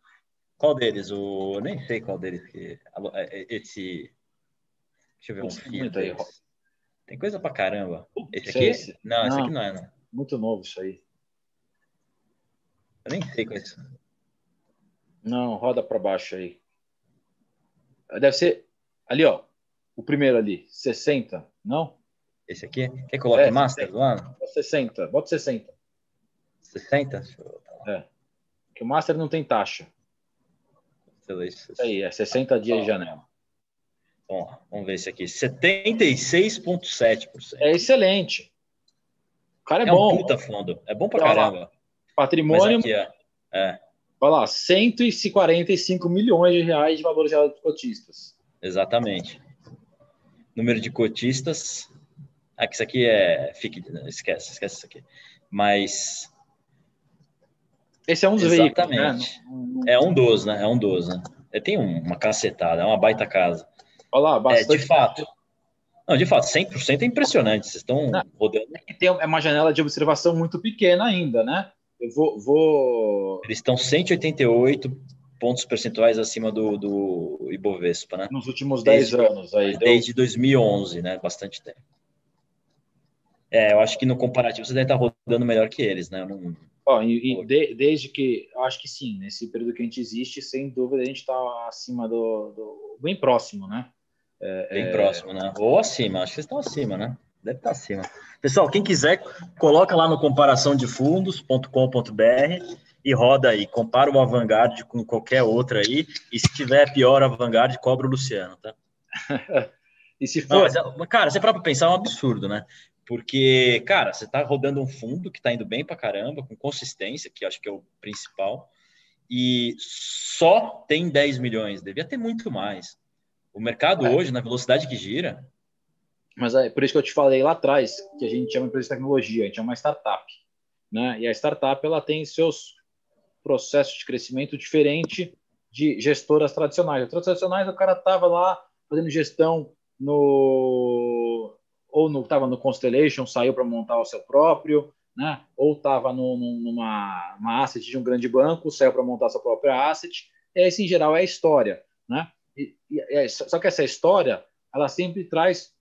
Qual deles? O... Eu nem sei qual deles. Que... É, é, esse. Deixa eu ver um filme. Aí. Tem coisa pra caramba. Esse aqui? Esse? Não, não, esse aqui não é, não. Muito novo isso aí. Eu nem sei qual é isso. Não, roda para baixo aí. Deve ser ali, ó. O primeiro ali, 60, não? Esse aqui? Quer que coloque é, Master 60. lá? 60. Bota 60. 60? É. Que o Master não tem taxa. Isso aí, é 60 dias de janela. Bom, vamos ver esse aqui. 76,7%. É excelente. O cara é, é bom. um puta fundo. É bom pra caramba. Patrimônio. Aqui, é. é. Vai lá, 145 milhões de reais de valor gerado dos cotistas. Exatamente. Número de cotistas. Ah, que isso aqui é. Fique, esquece, esquece isso aqui. Mas. Esse é um dos Exatamente. veículos, né? É um dos, né? É um dos, né? Tem uma cacetada, é uma baita casa. Olha lá, bastante. É, de fato. Não, de fato, 100% é impressionante. Vocês estão Não, rodando. É, tem, é uma janela de observação muito pequena ainda, né? Eu vou. vou... Eles estão 188 pontos percentuais acima do, do Ibovespa, né? Nos últimos 10 desde, anos. Aí desde deu... 2011, né? Bastante tempo. É, eu acho que no comparativo você deve estar rodando melhor que eles, né? Não... Ó, e, e de, desde que, eu acho que sim, nesse período que a gente existe, sem dúvida a gente está acima do, do, bem próximo, né? É, Bem é... próximo, né? Ou acima, acho que vocês estão acima, né? Deve estar acima. Pessoal, quem quiser, coloca lá no comparaçãodefundos.com.br e roda aí, compara o Avangard com qualquer outra aí, e se tiver pior a cobra o Luciano, tá? *laughs* e se for... Não, mas, cara, você para pensar é um absurdo, né? Porque, cara, você está rodando um fundo que está indo bem para caramba, com consistência, que acho que é o principal, e só tem 10 milhões, devia ter muito mais. O mercado é. hoje, na velocidade que gira. Mas é por isso que eu te falei lá atrás, que a gente é uma empresa de tecnologia, a gente é uma startup. Né? E a startup ela tem seus processos de crescimento diferente de gestoras tradicionais. As tradicionais, o cara estava lá fazendo gestão no ou estava no Constellation, saiu para montar o seu próprio, né? Ou estava numa uma asset de um grande banco, saiu para montar a sua própria asset. Esse em geral é a história, né? E, e, é, só que essa história, ela sempre traz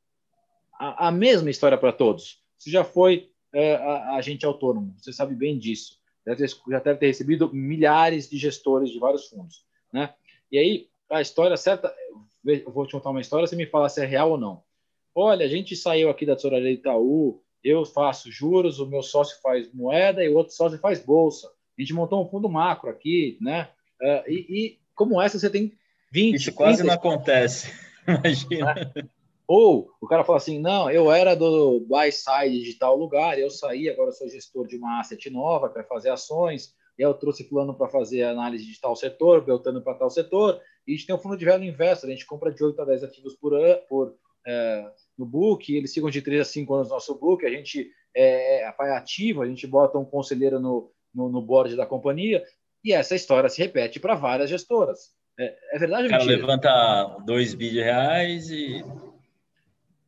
a, a mesma história para todos. Você já foi é, agente autônomo, você sabe bem disso. Deve ter, já deve ter recebido milhares de gestores de vários fundos, né? E aí, a história certa, eu vou te contar uma história, você me fala se é real ou não. Olha, a gente saiu aqui da tesouraria Itaú, eu faço juros, o meu sócio faz moeda e o outro sócio faz bolsa. A gente montou um fundo macro aqui, né? Uh, e, e, como essa, você tem 20. Isso quase 30... não acontece. *laughs* Imagina. Né? Ou o cara fala assim: não, eu era do buy side de tal lugar, eu saí, agora sou gestor de uma asset nova para fazer ações, e eu trouxe fulano para fazer análise de tal setor, Beltano para tal setor, e a gente tem um fundo de velho investor, a gente compra de 8 a 10 ativos por, por é, no book, eles ficam de 3 a 5 anos no nosso book, a gente é, é, é ativo, a gente bota um conselheiro no, no, no board da companhia, e essa história se repete para várias gestoras. É, é verdade ou cara mentira? levanta 2 bi de reais e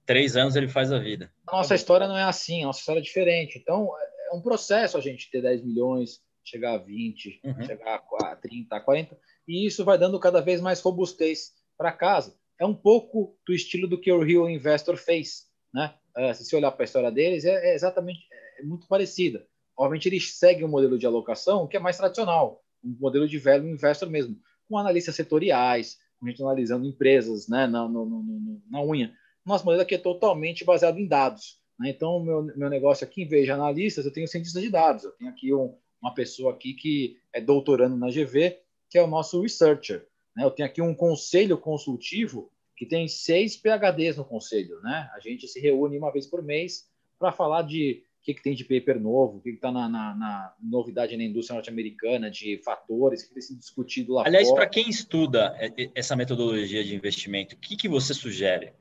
três anos ele faz a vida. A nossa história não é assim, a nossa história é diferente. Então, é um processo a gente ter 10 milhões, chegar a 20, uhum. chegar a 30, a 40, e isso vai dando cada vez mais robustez para casa. É um pouco do estilo do que o Rio Investor fez. Né? É, se você olhar para a história deles, é, é exatamente é muito parecida. Obviamente, eles seguem um modelo de alocação que é mais tradicional, um modelo de velho investor mesmo com analistas setoriais, a gente analisando empresas né, na, no, no, na unha. Nosso modelo aqui é totalmente baseado em dados. Né? Então, meu, meu negócio aqui, em vez de analistas, eu tenho cientistas de dados. Eu tenho aqui um, uma pessoa aqui que é doutorando na GV, que é o nosso researcher. Né? Eu tenho aqui um conselho consultivo que tem seis PHDs no conselho. Né? A gente se reúne uma vez por mês para falar de o que, que tem de paper novo, o que está na, na, na, novidade na indústria norte-americana, de fatores que tem sido discutido lá Aliás, para quem estuda essa metodologia de investimento, o que, que você sugere?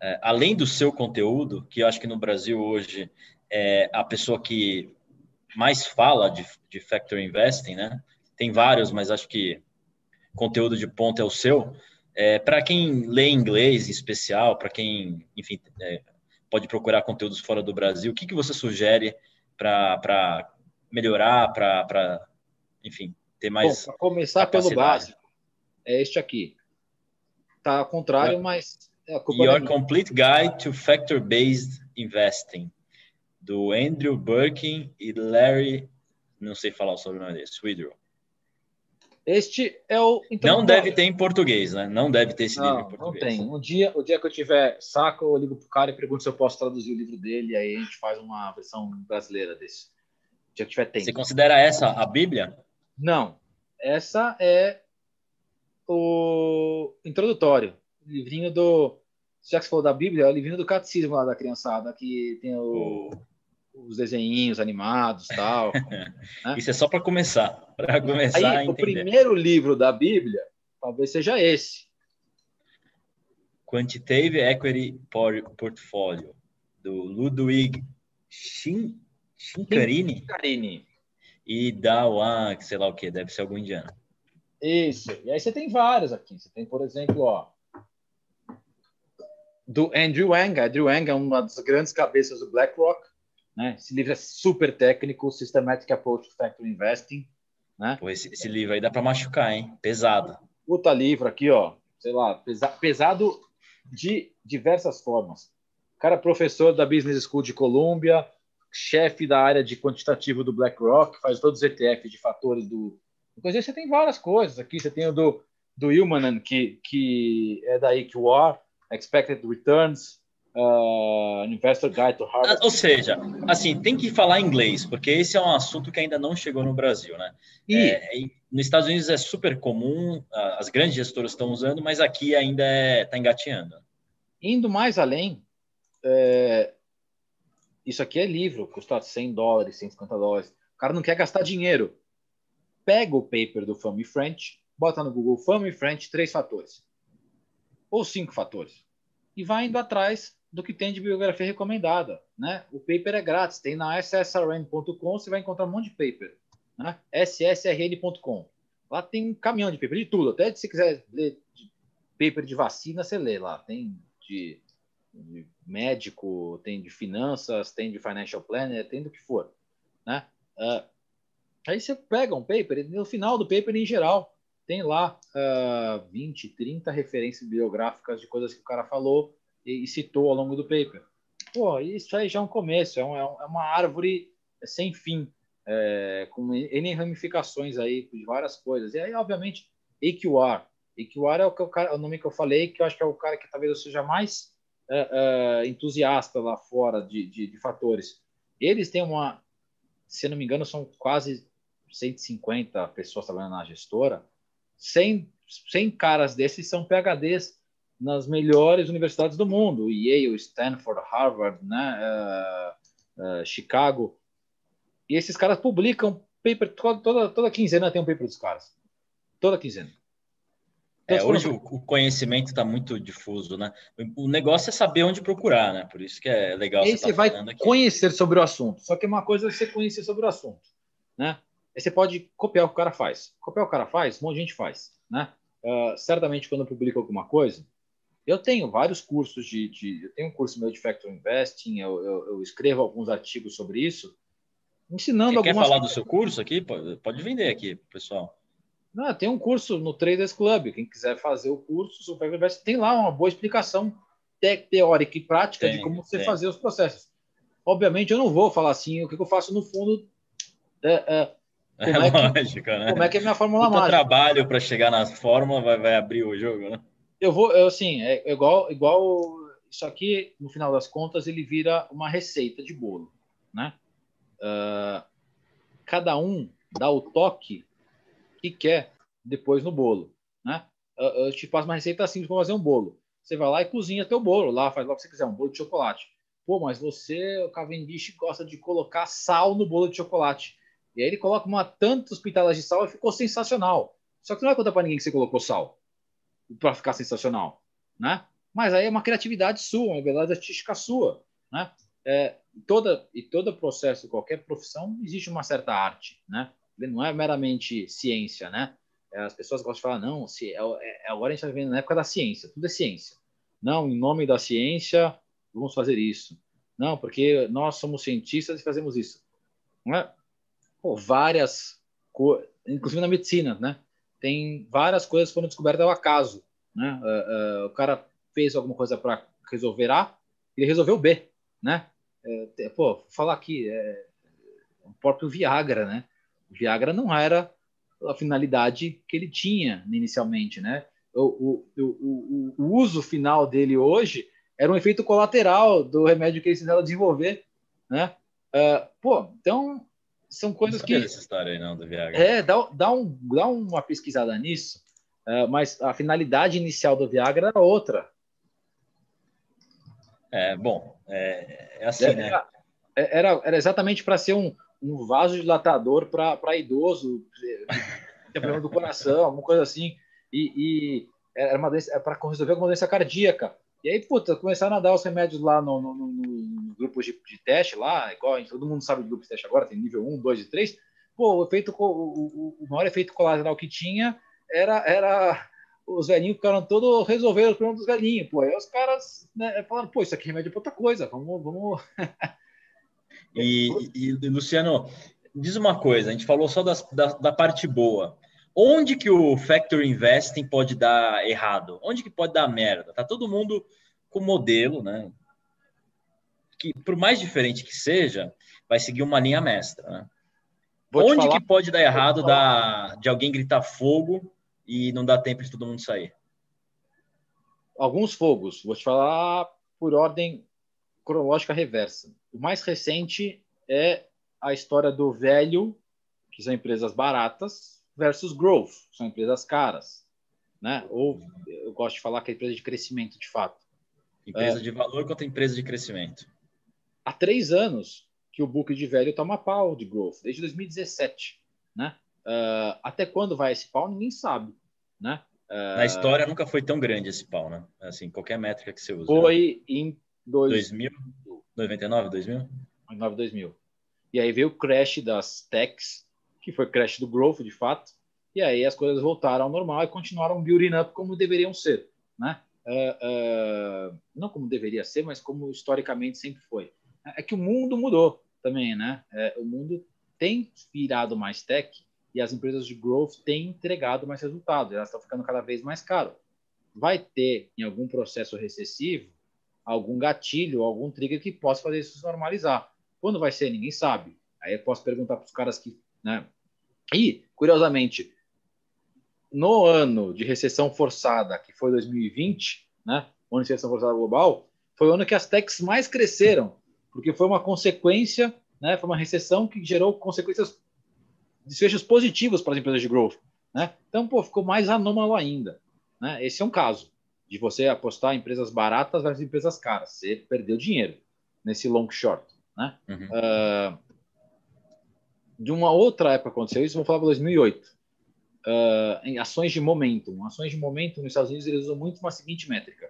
É, além do seu conteúdo, que eu acho que no Brasil hoje é a pessoa que mais fala de, de factor investing, né? Tem vários, mas acho que conteúdo de ponta é o seu. É, para quem lê inglês em especial, para quem, enfim, é, pode procurar conteúdos fora do Brasil. O que, que você sugere para melhorar, para, enfim, ter mais. Bom, começar pelo básico, é este aqui. Tá ao contrário, mas. É Your é Complete Guide to Factor-Based Investing, do Andrew Birkin e Larry, não sei falar o sobrenome dele, Swidrow. Este é o. Não deve ter em português, né? Não deve ter esse não, livro em português. Não tem. Um dia, o dia que eu tiver saco, eu ligo pro cara e pergunto se eu posso traduzir o livro dele, e aí a gente faz uma versão brasileira desse. O dia que tiver tempo. Você considera essa a Bíblia? Não. Essa é o introdutório. O livrinho do. Já que você falou da Bíblia, é o livrinho do catecismo lá da criançada, que tem o. Oh os desenhinhos animados tal. *laughs* né? Isso é só para começar, para começar Aí. O primeiro livro da Bíblia talvez seja esse. Quantitative Equity Portfolio, do Ludwig Shin, Shinkarini. Shinkarini. E Dawan, sei lá o que, deve ser algum indiano. Isso. E aí você tem vários aqui. Você tem, por exemplo, ó, do Andrew Wang. Andrew Wang é uma das grandes cabeças do BlackRock. Né? Esse livro é super técnico, Systematic Approach to Factor Investing. Né? Pô, esse, esse livro aí dá para machucar, hein? Pesado. Puta livro aqui, ó. Sei lá, pesa, pesado de diversas formas. Cara, professor da Business School de Columbia, chefe da área de quantitativo do BlackRock, faz todos os ETF de fatores do. Inclusive, você tem várias coisas aqui. Você tem o do, do Ilmanen, que, que é da EQR, Expected Returns uh, Investor Guide to Harvard. Ou seja, assim, tem que falar inglês, porque esse é um assunto que ainda não chegou no Brasil, né? E é, nos Estados Unidos é super comum, as grandes gestoras estão usando, mas aqui ainda está é, tá engateando. Indo mais além, é, isso aqui é livro, custa 100 dólares, 150 dólares. O cara não quer gastar dinheiro. Pega o paper do Fame French, bota no Google Fame French três fatores. Ou cinco fatores. E vai indo atrás do que tem de bibliografia recomendada. Né? O paper é grátis, tem na ssrn.com, você vai encontrar um monte de paper. Né? ssrn.com. Lá tem um caminhão de paper, de tudo. Até se quiser ler paper de vacina, você lê lá. Tem de, de, médico, tem de finanças, tem de financial planner, tem do que for. Né? Uh, aí você pega um paper, no final do paper, em geral, tem lá uh, 20, 30 referências bibliográficas de coisas que o cara falou e, citou ao longo do paper. Pô, isso aí já é um começo, é, um, é, é uma árvore sem fim, é, com N ramificações aí de várias coisas. E aí, obviamente, EQR. EQR é o, que eu, é o nome que eu falei, que eu acho que é o cara que talvez eu seja mais é, é, entusiasta lá fora de, de, de, fatores. Eles têm uma, se não me engano, são quase 150 pessoas trabalhando na gestora. 100, 100 caras desses são PHDs nas melhores universidades do mundo, Yale, Stanford, Harvard, né, uh, uh, Chicago. E esses caras publicam paper toda, toda quinzena tem um paper dos caras. Toda quinzena. É, hoje o, conhecimento está muito difuso, né? O negócio é saber onde procurar, né? Por isso que é legal. Aí você, tá vai conhecer sobre o assunto. Só que uma coisa é você conhecer sobre o assunto, né? Aí você pode copiar o que o cara faz. Copiar o que o cara faz, um monte de gente faz, né? Uh, certamente quando eu publico alguma coisa, eu tenho vários cursos de, de, eu tenho um curso meu de Factor Investing, eu, eu, eu escrevo alguns artigos sobre isso, ensinando Você algumas. Quer falar do seu curso aqui? Pode, pode vender aqui, pessoal. Não, tem um curso no Traders Club. Quem quiser fazer o curso, o Factor Investing tem lá uma boa explicação teórica e prática tem, de como você tem. fazer os processos. Obviamente, eu não vou falar assim o que eu faço no fundo. É, é, como é, é lógico, né? Como é que é minha fórmula Muito mágica? trabalho para chegar na fórmula vai, vai abrir o jogo, né? Eu vou, eu, assim, é igual, igual isso aqui, no final das contas, ele vira uma receita de bolo, né? Uh, cada um dá o toque que quer depois no bolo, né? Eu, eu te passo uma receita simples para fazer um bolo. Você vai lá e cozinha teu bolo, lá faz o que você quiser, um bolo de chocolate. Pô, mas você, o Cavendish, gosta de colocar sal no bolo de chocolate. E aí ele coloca uma tantas pitadas de sal e ficou sensacional. Só que não vai contar para ninguém que você colocou sal para ficar sensacional, né? Mas aí é uma criatividade sua, uma habilidade artística sua, né? É, toda e todo processo, qualquer profissão, existe uma certa arte, né? Não é meramente ciência, né? É, as pessoas gostam de falar, não, se, é, é, agora a gente está vivendo na época da ciência, tudo é ciência. Não, em nome da ciência, vamos fazer isso. Não, porque nós somos cientistas e fazemos isso. Não é? Pô, várias, inclusive na medicina, né? Tem várias coisas que foram descobertas ao acaso. Né? Uh, uh, o cara fez alguma coisa para resolver A, ele resolveu B. Né? É, pô, falar aqui, é, o próprio Viagra, né? Viagra não era a finalidade que ele tinha inicialmente, né? O, o, o, o, uso final dele hoje era um efeito colateral do remédio que eles fizeram desenvolver, né? Uh, pô, então são coisas que. essa história aí, não, do Viagra. É, dá, dá, um, dá uma pesquisada nisso, uh, mas a finalidade inicial do Viagra era outra. É, bom, é, é assim, né? É, era, era exatamente para ser um, um vasodilatador para idoso, tem problema do coração, alguma coisa assim. E, e era uma doença, para resolver alguma doença cardíaca. E aí, puta, começaram a dar os remédios lá no, no, no, no grupo de, de, teste, lá, igual todo mundo sabe de grupo de teste agora, tem nível 1, 2 e 3. Pô, o, efeito, o, o, o maior efeito colateral que tinha era, era os velhinhos ficaram todos resolvendo os problemas dos velhinhos, pô. Aí os caras né, falaram, pô, isso aqui é remédio para outra coisa, vamos. vamos... *laughs* e, e, Luciano, diz uma coisa: a gente falou só das, da, da parte boa. Onde que o Factory Investing pode dar errado? Onde que pode dar merda? Tá todo mundo com modelo, né? Que por mais diferente que seja, vai seguir uma linha mestra, né? Onde falar, que pode dar errado da, de alguém gritar fogo e não dar tempo de todo mundo sair? Alguns fogos. Vou te falar por ordem cronológica reversa. O mais recente é a história do velho, que são empresas baratas, versus growth, são empresas caras, né? Ou eu gosto de falar que é empresa de crescimento, de fato. Empresa é, de valor contra empresa de crescimento. Há três anos que o book de velho toma pau de growth, desde 2017, né? Uh, até quando vai esse pau, ninguém sabe, né? Uh, Na história nunca foi tão grande esse pau, né? Assim, qualquer métrica que você usa. Foi em dois... 2000, 99, 2000? 99, 2000. E aí veio o crash das techs, que foi crash do growth, de fato, e aí as coisas voltaram ao normal e continuaram building up como deveriam ser, né? Uh, uh, não como deveria ser, mas como historicamente sempre foi. É que o mundo mudou também, né? É, o mundo tem virado mais tech e as empresas de growth têm entregado mais resultados, elas estão ficando cada vez mais caras. Vai ter, em algum processo recessivo, algum gatilho, algum trigger que possa fazer isso se normalizar. Quando vai ser, ninguém sabe. Aí eu posso perguntar para os caras que né, e, curiosamente, no ano de recessão forçada, que foi 2020, né, ano de recessão forçada global, foi o ano que as techs mais cresceram, porque foi uma consequência, né, foi uma recessão que gerou consequências, desfechos positivos para as empresas de growth. Né? Então, pô, ficou mais anômalo ainda. Né? Esse é um caso de você apostar em empresas baratas versus empresas caras. Você perdeu dinheiro nesse long short. Né? Uhum. Uh, de uma outra época aconteceu isso, vamos falar para 2008. Uh, em ações de momentum. Ações de momentum nos Estados Unidos eles usam muito uma seguinte métrica.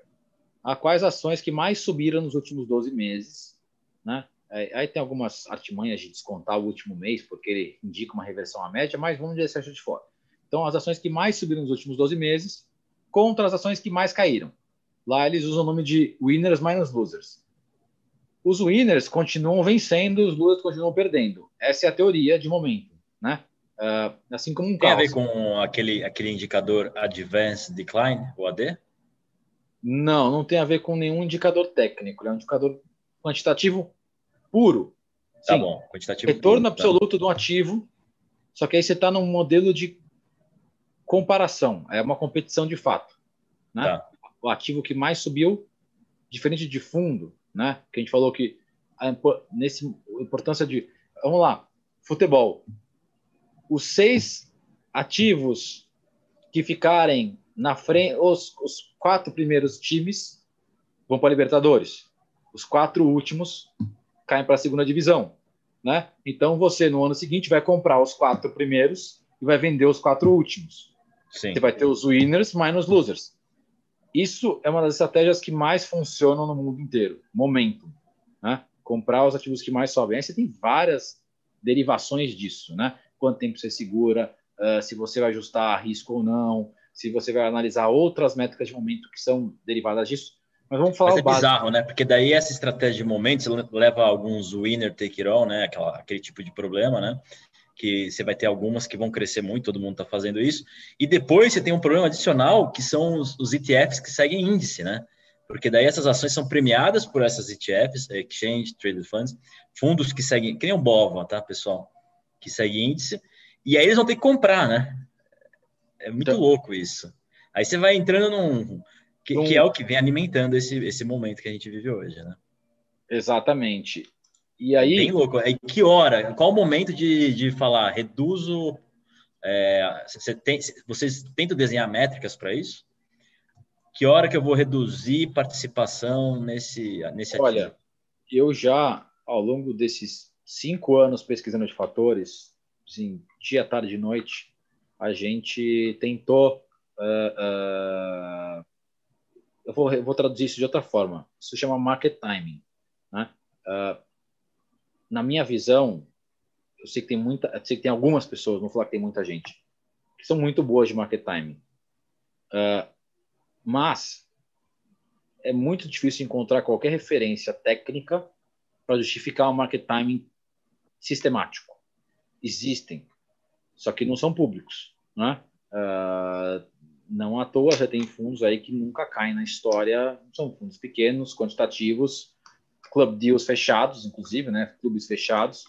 A quais ações que mais subiram nos últimos 12 meses, né? Aí tem algumas artimanhas de descontar o último mês, porque ele indica uma reversão à média, mas vamos deixar isso de fora. Então, as ações que mais subiram nos últimos 12 meses contra as ações que mais caíram. Lá eles usam o nome de winners minus losers os winners continuam vencendo, os losers continuam perdendo. Essa é a teoria de momento, né? Uh, assim como um Tem caos. a ver com aquele, aquele indicador Advanced Decline, o AD? Não, não tem a ver com nenhum indicador técnico. É um indicador quantitativo puro. Tá Sim, bom, quantitativo Retorno puro, tá. absoluto tá. de um ativo, só que aí você está num modelo de comparação. É uma competição de fato. Né? Tá. O ativo que mais subiu, diferente de fundo, né? Que a gente falou que a, nesse importância de vamos lá, futebol. Os seis ativos que ficarem na frente, os, os quatro primeiros times vão para a Libertadores. Os quatro últimos caem para a segunda divisão, né? Então você no ano seguinte vai comprar os quatro primeiros e vai vender os quatro últimos. Sim. Você vai ter os winners minus losers. Isso é uma das estratégias que mais funcionam no mundo inteiro. Momento, né? Comprar os ativos que mais sobem. Aí você tem várias derivações disso, né? Quanto tempo você segura, uh, se você vai ajustar risco ou não, se você vai analisar outras métricas de momento que são derivadas disso. Mas vamos falar Mas é básico. bizarro, né? Porque daí essa estratégia de momento leva alguns winner take it all, né? Aquela, aquele tipo de problema, né? que você vai ter algumas que vão crescer muito, todo mundo está fazendo isso. E depois você tem um problema adicional, que são os, os, ETFs que seguem índice, né? Porque daí essas ações são premiadas por essas ETFs, Exchange Traded Funds, fundos que seguem, que nem o BOVA, tá, pessoal? Que segue índice, e aí eles vão ter que comprar, né? É muito então, louco isso. Aí você vai entrando num. Que, que, é o que vem alimentando esse, esse momento que a gente vive hoje, né? Exatamente. E aí. Bem louco. Aí que hora? Qual o momento de, de falar, reduzo. É, você tem, vocês tentam desenhar métricas para isso? Que hora que eu vou reduzir participação nesse, nesse Olha, ativo? eu já, ao longo desses cinco anos pesquisando de fatores, assim, dia, tarde e noite, a gente tentou. Uh, uh, eu, vou, eu vou traduzir isso de outra forma. Isso chama market timing. Né? Uh, na minha visão, eu sei que tem muita, sei que tem algumas pessoas, não vou falar que tem muita gente, que são muito boas de market timing. mas é muito difícil encontrar qualquer referência técnica para justificar um market timing sistemático. Existem, só que não são públicos. Né? Uh, não à toa já tem fundos aí que nunca caem na história, são fundos pequenos, quantitativos, club deals fechados, inclusive, né? clubes fechados,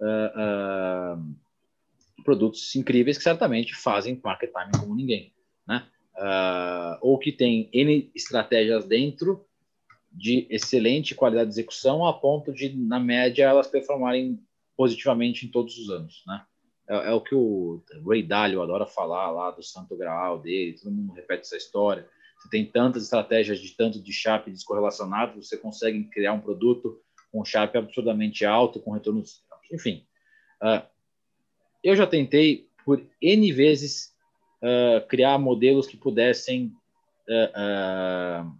uh, uh, produtos incríveis que certamente fazem market timing como ninguém. Né? ou que tem N estratégias dentro de excelente qualidade de execução a ponto de, na média, elas performarem positivamente em todos os anos, né? É, é, o que o Ray Dalio adora falar lá do Santo Graal dele, todo mundo repete essa história. Você tem tantas estratégias de tanto de Sharp descorrelacionado, você consegue criar um produto com Sharp absurdamente alto, com retornos, enfim. Uh, eu já tentei por N vezes uh, criar modelos que pudessem uh,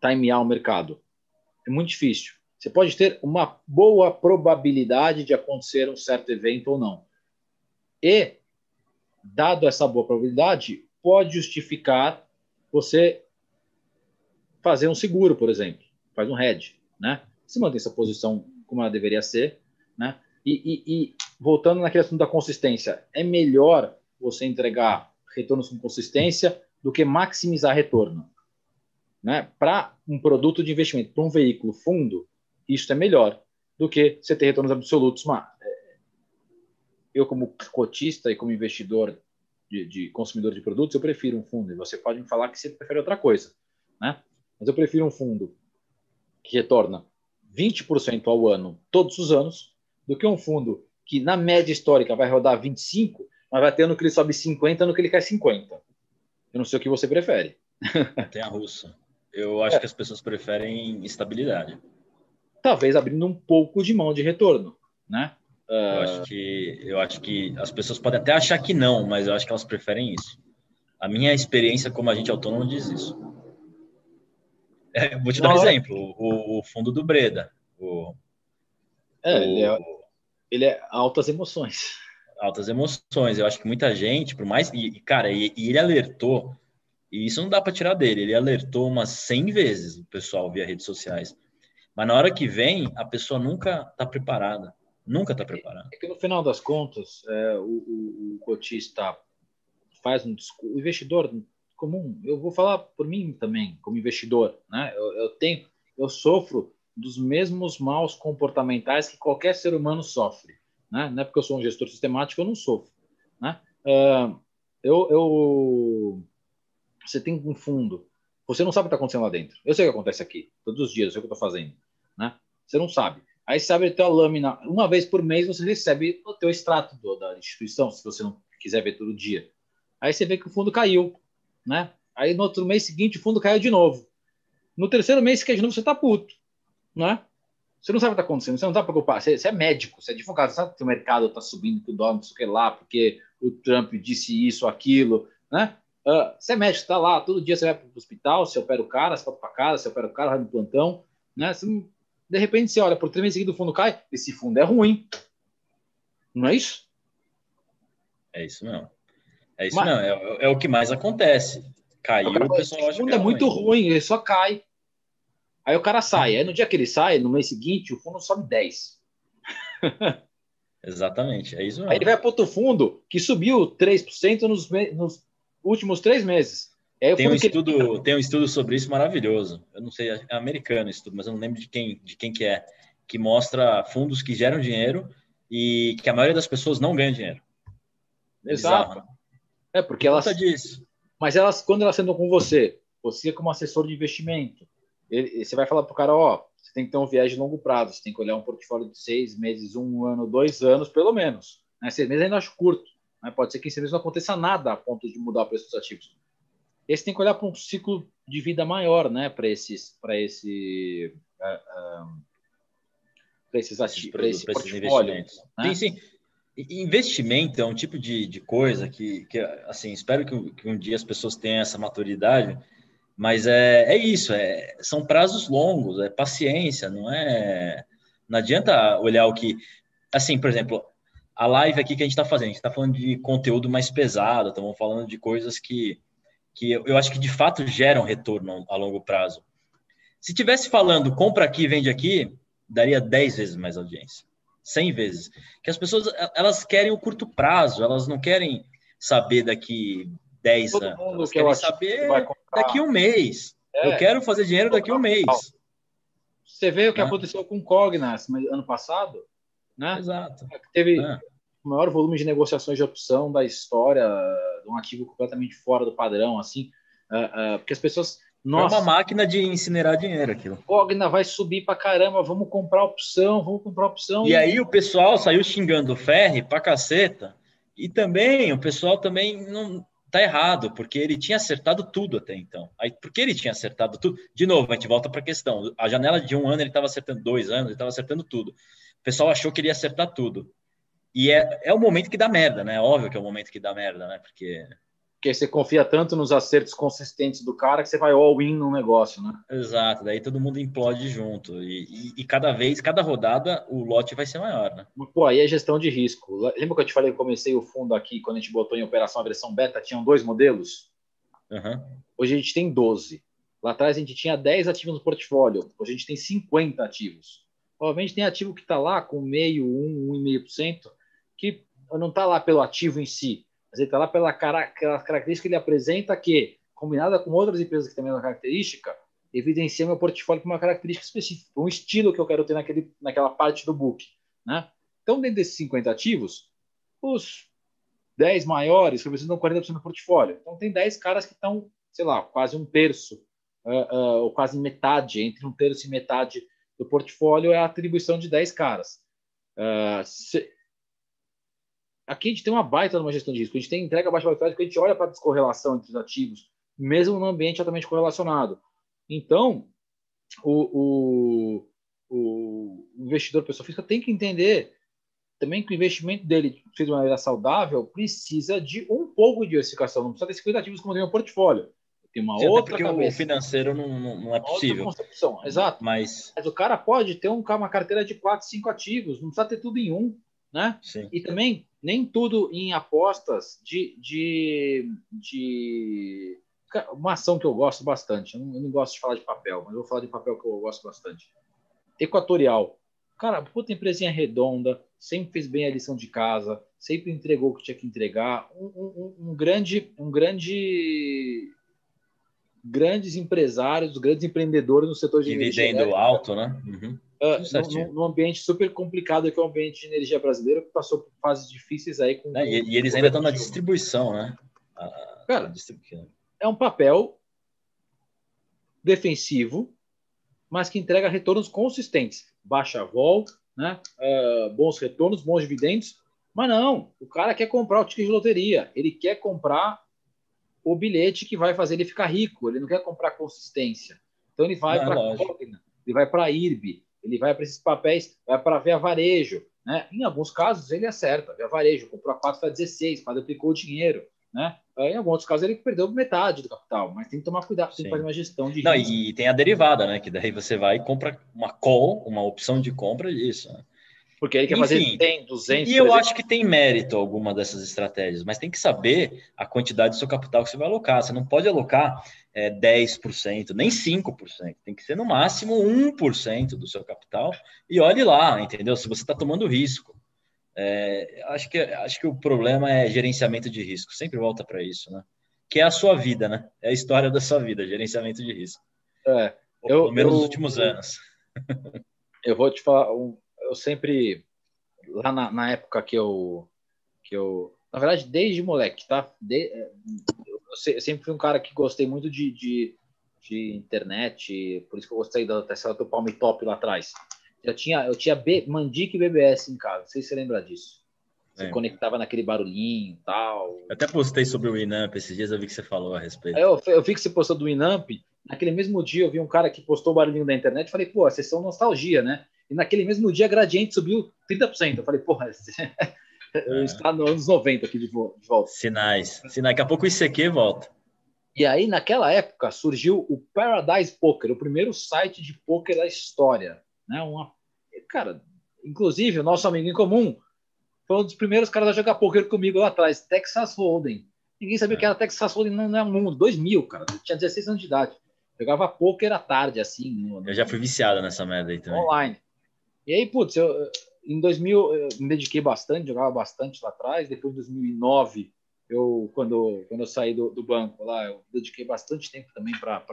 timear o mercado. É muito difícil. Você pode ter uma boa probabilidade de acontecer um certo evento ou não. E, dado essa boa probabilidade, pode justificar você fazer um seguro, por exemplo, faz um hedge, né? Se mantém essa posição como ela deveria ser, né? E, e, e voltando naquele assunto da consistência, é melhor você entregar retornos com consistência do que maximizar retorno, né? Para um produto de investimento, para um veículo fundo, isso é melhor do que você ter retornos absolutos. Eu, como cotista e como investidor de, de, consumidor de produtos, eu prefiro um fundo. E você pode me falar que você prefere outra coisa, né? Mas eu prefiro um fundo que retorna 20% ao ano, todos os anos, do que um fundo que, na média histórica, vai rodar 25%, mas vai ter ano que ele sobe 50%, ano que ele cai 50%. Eu não sei o que você prefere. *laughs* Tem a russa. Eu acho é. que as pessoas preferem estabilidade. Talvez abrindo um pouco de mão de retorno, né? Eu acho, que, eu acho que as pessoas podem até achar que não, mas eu acho que elas preferem isso. A minha experiência como agente autônomo diz isso. É, vou te dar um exemplo: o, o, fundo do Breda. O, é, o, ele, é, ele é altas emoções. Altas emoções. Eu acho que muita gente, por mais. E, cara, e, e ele alertou, e isso não dá para tirar dele, ele alertou umas 100 vezes o pessoal via redes sociais. Mas na hora que vem, a pessoa nunca está preparada. Nunca está preparado. É que no final das contas, é, o, o, o, cotista faz um o investidor comum. Eu vou falar por mim também, como investidor, né? Eu, eu tenho, eu sofro dos mesmos maus comportamentais que qualquer ser humano sofre, né? Não é porque eu sou um gestor sistemático, eu não sofro, né? Uh, eu, eu, você tem um fundo, você não sabe o que está acontecendo lá dentro. Eu sei o que acontece aqui, todos os dias, eu sei o que eu estou fazendo, né? Você não sabe. Aí você abre a tua lâmina, uma vez por mês você recebe o teu extrato do, da instituição, se você não quiser ver todo dia. Aí você vê que o fundo caiu, né? Aí no outro mês seguinte o fundo caiu de novo. No terceiro mês, que é de novo, você tá puto, né? Você não sabe o que está acontecendo, você não está preocupado. Você, você, é médico, você é advogado, sabe que o mercado está subindo, que o dólar não sei o que lá, porque o Trump disse isso, aquilo, né? Uh, você é médico, está lá, todo dia você vai para o hospital, você opera o cara, você volta para casa, você opera o cara, vai no plantão, né? Você não de repente você olha, por três meses seguidos o fundo cai, esse fundo é ruim. Não é isso? É isso não. É isso Mas, não, é, é, o que mais acontece. Caiu, o pessoal acha fundo é, é muito ruim. ele só cai. Aí o cara sai. Aí no dia que ele sai, no mês seguinte, o fundo sobe 10. *laughs* Exatamente, é isso mesmo. Aí ele vai para outro fundo que subiu 3% nos, nos últimos três meses. É, tem um, que... estudo, tem um estudo sobre isso maravilhoso. Eu não sei, é americano estudo, mas eu não lembro de quem, de quem que é, que mostra fundos que geram dinheiro e que a maioria das pessoas não ganha dinheiro. Exato. Bizarro, né? É, porque elas. Disso. Mas elas, quando elas sentam com você, você como assessor de investimento, ele, você vai falar para o cara, ó, você tem que ter um viés de longo prazo, você tem que olhar um portfólio de seis meses, um ano, dois anos, pelo menos. Né? Seis meses ainda acho curto. Né? Pode ser que em seis meses não aconteça nada a ponto de mudar o preço dos ativos. Esse tem que olhar para um ciclo de vida maior, né? Para esses, para esse, uh, uh, para esses ativos, para esse portfólio. Né? Sim, sim. Investimento é um tipo de, de coisa que, que, assim, espero que, que um dia as pessoas tenham essa maturidade mas é, é isso, é, são prazos longos, é paciência, não é. Não adianta olhar o que. Assim, por exemplo, a live aqui que a gente está fazendo, a gente está falando de conteúdo mais pesado, estamos falando de coisas que, que eu acho que de fato geram retorno a longo prazo. Se tivesse falando compra aqui, vende aqui, daria 10 vezes mais audiência, 100 vezes. Que as pessoas elas querem o curto prazo, elas não querem saber daqui 10 Todo anos. Elas querem saber daqui a um mês. É. Eu quero fazer dinheiro daqui um mês. Você vê o que é. aconteceu com o Cognas ano passado, né? Exato. Teve é. o maior volume de negociações de opção da história, de um ativo completamente fora do padrão, assim, uh, uh, porque as pessoas nossa, é uma máquina de incinerar dinheiro aquilo. Cogna vai subir para caramba, vamos comprar opção, vamos comprar opção. E, aí o pessoal saiu xingando o Ferri pra caceta. E também o pessoal também não tá errado, porque ele tinha acertado tudo até então. Aí, porque ele tinha acertado tudo, de novo, a gente volta para a questão. A janela de um ano ele estava acertando dois anos, ele estava acertando tudo. O pessoal achou que ele ia acertar tudo. E é, é o momento que dá merda, né? Óbvio que é o momento que dá merda, né? Porque porque você confia tanto nos acertos consistentes do cara que você vai all-in no negócio, né? Exato, daí todo mundo implode junto. E, e, e, cada vez, cada rodada, o lote vai ser maior, né? Pô, aí é gestão de risco. Lembra que eu te falei que comecei o fundo aqui, quando a gente botou em operação a versão beta, tinham dois modelos? Uhum. Hoje a gente tem 12. Lá atrás a gente tinha 10 ativos no portfólio. Hoje a gente tem 50 ativos. Obviamente tem ativo que está lá com meio, 1, 1,5%, que não está lá pelo ativo em si, mas ele está lá pela cara, característica que ele apresenta que, combinada com outras empresas que também têm característica, evidencia meu portfólio com uma característica específica, um estilo que eu quero ter naquele, naquela parte do book. Né? Então, dentro desses 50 ativos, os 10 maiores representam 40% do portfólio. Então, tem 10 caras que estão, sei lá, quase um terço, uh, uh, ou quase metade, entre um terço e metade do portfólio é a atribuição de 10 caras. Uh, se, aqui a gente tem uma baita numa gestão de risco. A gente tem entrega baixa volatilidade porque a gente olha para a descorrelação entre os ativos, mesmo no ambiente altamente correlacionado. Então, o, o, o investidor pessoa física tem que entender também que o investimento dele, feito de maneira saudável, precisa de um pouco de diversificação. Não precisa ter 50 ativos como tem no portfólio. Tem uma Sim, outra porque cabeça. o financeiro não, não é possível. Exato. Mas... Mas o cara pode ter um, uma carteira de 4, 5 ativos, não precisa ter tudo em um. Né? Sim. E também nem tudo em apostas de, de, de uma ação que eu gosto bastante. Eu não, eu não, gosto de falar de papel, mas eu vou falar de papel que eu gosto bastante. Equatorial. Cara, puta empresinha redonda, sempre fez bem a lição de casa, sempre entregou o que tinha que entregar. Um, um, um grande, um grande, grandes empresários, grandes empreendedores no setor de dividendo alto, né? Uhum. Uh, num, ambiente super complicado que é o ambiente de energia brasileira, que passou por fases difíceis aí. Com, é, e, e, eles ainda estão na distribuição, né? A, Cara, a é um papel defensivo, mas que entrega retornos consistentes. Baixa vol, né? Uh, bons retornos, bons dividendos. Mas não, o cara quer comprar o ticket de loteria, ele quer comprar o bilhete que vai fazer ele ficar rico, ele não quer comprar consistência. Então ele vai para a Cogna, ele vai para a IRB, ele vai para esses papéis, vai para ver a varejo. Né? Em alguns casos, ele acerta, via varejo, comprou a 4 para 16, quadruplicou o dinheiro. Né? Em alguns casos, ele perdeu metade do capital, mas tem que tomar cuidado, tem que fazer uma gestão de Não, E tem a derivada, né? Que daí você vai e compra uma call, uma opção de compra disso. Né? Porque ele quer Enfim, fazer 100, 200. E eu acho que tem mérito alguma dessas estratégias, mas tem que saber a quantidade do seu capital que você vai alocar. Você não pode alocar é, 10%, nem 5%. Tem que ser no máximo 1% do seu capital. E olhe lá, entendeu? Se você está tomando risco. É, acho, que, acho que o problema é gerenciamento de risco. Sempre volta para isso, né? Que é a sua vida, né? É a história da sua vida, gerenciamento de risco. É, eu, Pelo menos eu, nos últimos anos. *laughs* Eu vou te falar, eu sempre, lá na, na, época que eu, que eu Na verdade, desde moleque, tá? De, eu sempre fui um cara que gostei muito de, de, de internet, por isso que eu gostei da Tesla do Palm Top lá atrás. Já tinha, eu tinha B, Mandic e BBS em casa, não sei se você lembra disso. Você é. conectava naquele barulhinho e tal. Eu até postei sobre o Winamp esses dias, eu vi que você falou a respeito. Eu, eu vi que você postou do Winamp. Naquele mesmo dia eu vi um cara que postou o barulhinho da internet e falei, pô, vocês são nostalgia, né? E naquele mesmo dia a Gradiente subiu 30%. Eu falei, porra, é. está nos anos 90 aqui de volta. Sinais. Sinais. Daqui a pouco o ICQ volta. E aí, naquela época, surgiu o Paradise Poker, o primeiro site de poker da história. Né? Uma... Cara, inclusive, o nosso amigo em comum foi um dos primeiros caras a jogar poker comigo lá atrás, Texas Hold'em. Ninguém sabia o é. que era Texas Hold'em não é mundo. 2000, cara. Eu tinha 16 anos de idade. Jogava poker à tarde, assim. No, no... Eu já fui viciado nessa merda aí também. Online. E aí, putz, eu, em 2000 eu me dediquei bastante, jogava bastante lá atrás. Depois, em 2009, eu quando, quando eu saí do, do banco lá, eu dediquei bastante tempo também para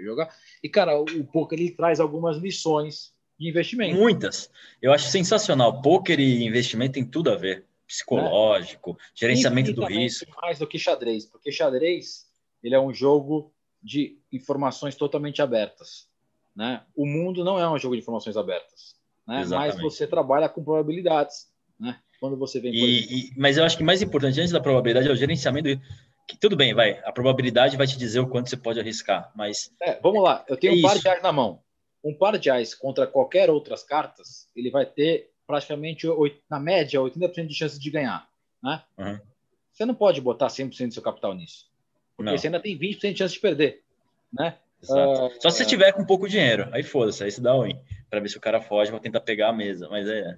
jogar. E, cara, o, o poker ele traz algumas lições de investimento. Muitas. Eu acho sensacional. Poker e investimento tem tudo a ver. Psicológico, é. gerenciamento do risco. Mais do que xadrez, porque xadrez ele é um jogo de informações totalmente abertas. Né? O mundo não é um jogo de informações abertas, né? mas você trabalha com probabilidades. Né? Quando você vem. E, e, mas eu acho que mais importante antes da probabilidade é o gerenciamento. Que, tudo bem, vai. A probabilidade vai te dizer o quanto você pode arriscar, mas. É, vamos lá. Eu tenho é um par de ais na mão. Um par de ais contra qualquer outras cartas, ele vai ter praticamente, na média, 80% de chance de ganhar. Né? Uhum. Você não pode botar 100% do seu capital nisso. Porque não. você ainda tem 20% de chance de perder. Né? Uh, Só se você tiver com pouco dinheiro. Aí foda-se, aí você dá ruim. Para ver se o cara foge, vai tentar pegar a mesa. Mas é.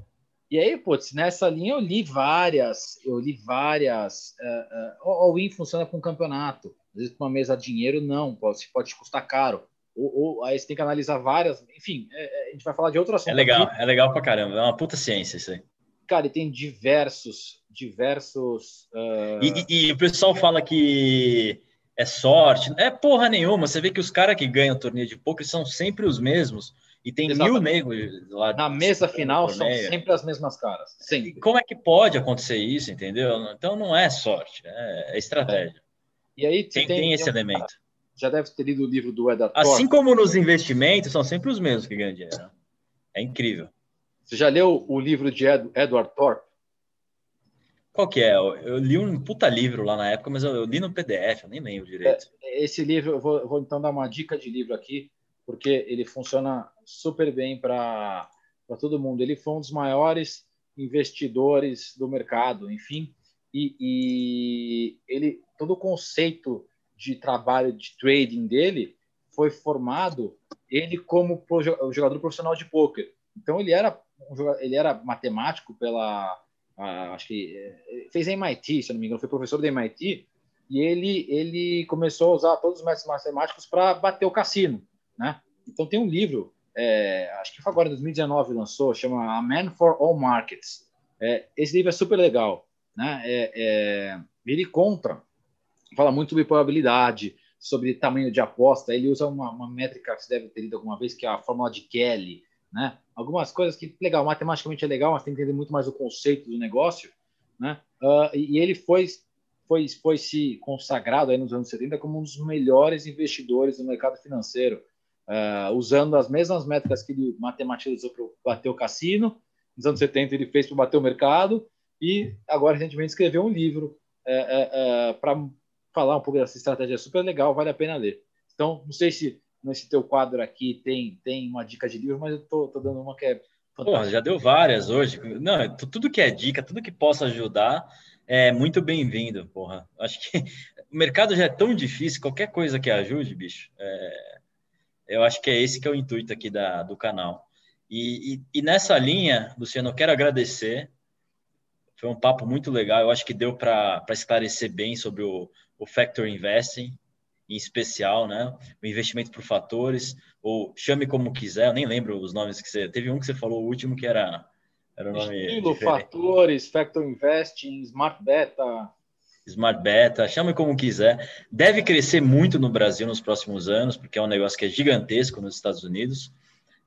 E aí, putz, nessa linha eu li várias, eu li várias. Uh, uh, o Win funciona com campeonato. Às vezes, uma mesa de dinheiro, não, pode, pode te custar caro. Ou, ou, aí você tem que analisar várias. Enfim, é, é a gente vai falar de outro assunto. É legal, aqui. é legal pra caramba. É uma puta ciência isso aí. Cara, e tem diversos, diversos. Uh... E, e, e, o pessoal fala que é sorte. É porra nenhuma. Você vê que os caras que ganham torneio de poker são sempre os mesmos. E tem Exatamente. mil negros lá. Na mesa final são sempre as mesmas caras. Sempre. Como é que pode acontecer isso, entendeu? Então não é sorte, é, é estratégia. É. E aí tem, tem, tem esse um elemento. Já deve ter lido o livro do Edward Assim como nos investimentos, são sempre os mesmos que ganham dinheiro. É incrível. Você já leu o livro de Ed, Edward Thorpe? Qual que é? Eu li um puta livro lá na época, mas eu, li no PDF, eu nem lembro direito. É, esse livro, eu vou, vou então dar uma dica de livro aqui porque ele funciona super bem para todo mundo. Ele foi um dos maiores investidores do mercado, enfim, e, e ele todo o conceito de trabalho de trading dele foi formado ele como jogador profissional de poker. Então ele era ele era matemático pela acho que é, fez MIT, se não me engano, foi professor da MIT e ele ele começou a usar todos os métodos matemáticos para bater o cassino. Né? Então tem um livro, é, acho que foi agora em 2019 lançou, chama A Man for All Markets. É, esse livro é super legal, né? É, é, ele conta, fala muito sobre probabilidade, sobre tamanho de aposta. Ele usa uma, uma, métrica que você deve ter lido alguma vez, que é a fórmula de Kelly, né? Algumas coisas que legal, matematicamente é legal, mas tem que entender muito mais o conceito do negócio, né? Uh, e ele foi foi, foi se consagrado aí nos anos 70 como um dos melhores investidores do mercado financeiro uh, usando as mesmas métricas que ele matematizou para bater o cassino. Nos anos 70 ele fez para bater o mercado e agora recentemente escreveu um livro uh, uh, para falar um pouco dessa estratégia super legal, vale a pena ler. Então, não sei se nesse teu quadro aqui tem, tem uma dica de livro, mas eu tô, tô dando uma que é Pô, já deu várias hoje. Não, tudo que é dica, tudo que possa ajudar é muito bem-vindo, porra. Acho que *laughs* o mercado já é tão difícil, qualquer coisa que ajude, bicho, é, eu acho que é esse que é o intuito aqui da, do canal. E, e, e nessa linha, Luciano, eu quero agradecer. Foi um papo muito legal. Eu acho que deu para esclarecer bem sobre o, o Factor Investing, em especial, né? O investimento por fatores, ou chame como quiser, eu nem lembro os nomes que você. Teve um que você falou, o último, que era. era o nome Estilo, diferente. fatores, Factor Investing, Smart Beta. Smart Beta, chame como quiser. Deve crescer muito no Brasil nos próximos anos, porque é um negócio que é gigantesco nos Estados Unidos.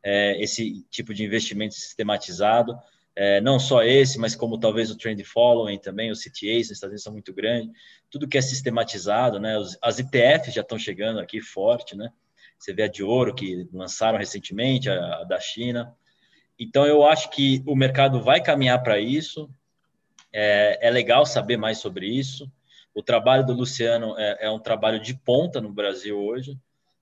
É, esse tipo de investimento sistematizado. é, não só esse, mas como talvez o Trend Following também, os CTAs nos Estados Unidos são muito grandes, tudo que é sistematizado, né? As ETFs já estão chegando aqui forte, né? Você vê a de ouro que lançaram recentemente, a, a da China. Então, eu acho que o mercado vai caminhar para isso. É, é, legal saber mais sobre isso. O trabalho do Luciano é, é um trabalho de ponta no Brasil hoje.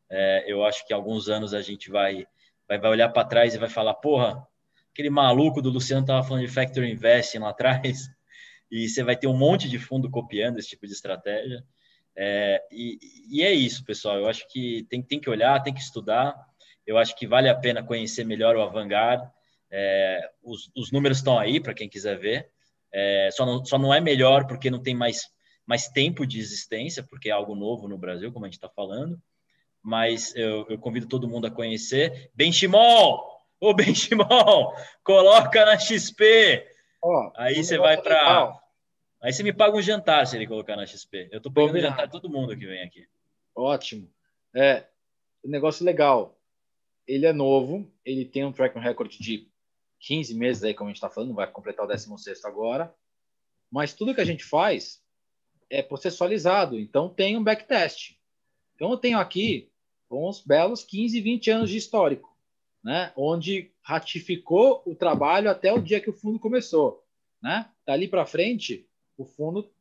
É, eu acho que alguns anos a gente vai, vai, vai olhar para trás e vai falar: porra, aquele maluco do Luciano estava falando de Factory Investing lá atrás, e você vai ter um monte de fundo copiando esse tipo de estratégia. É, e, e, é isso, pessoal. Eu acho que tem, tem que olhar, tem que estudar. Eu acho que vale a pena conhecer melhor o Avangard. É, os, os, números estão aí para quem quiser ver. É, só, não, só não é melhor porque não tem mais, mais tempo de existência, porque é algo novo no Brasil, como a gente está falando. Mas eu, eu, convido todo mundo a conhecer. Benchimol! Ô, Benchimol! *laughs* Coloca na XP! Oh, aí você vai para. Aí você me paga um jantar se ele colocar na XP. Eu estou pagando jantar todo mundo que vem aqui. Ótimo. É, negócio legal. Ele é novo, ele tem um track record de 15 meses aí, como a gente está falando, vai completar o 16 agora. Mas tudo que a gente faz é processualizado, então tem um backtest. Então eu tenho aqui uns belos 15, 20 anos de histórico, né? onde ratificou o trabalho até o dia que o fundo começou. Né? Dali para frente, o fundo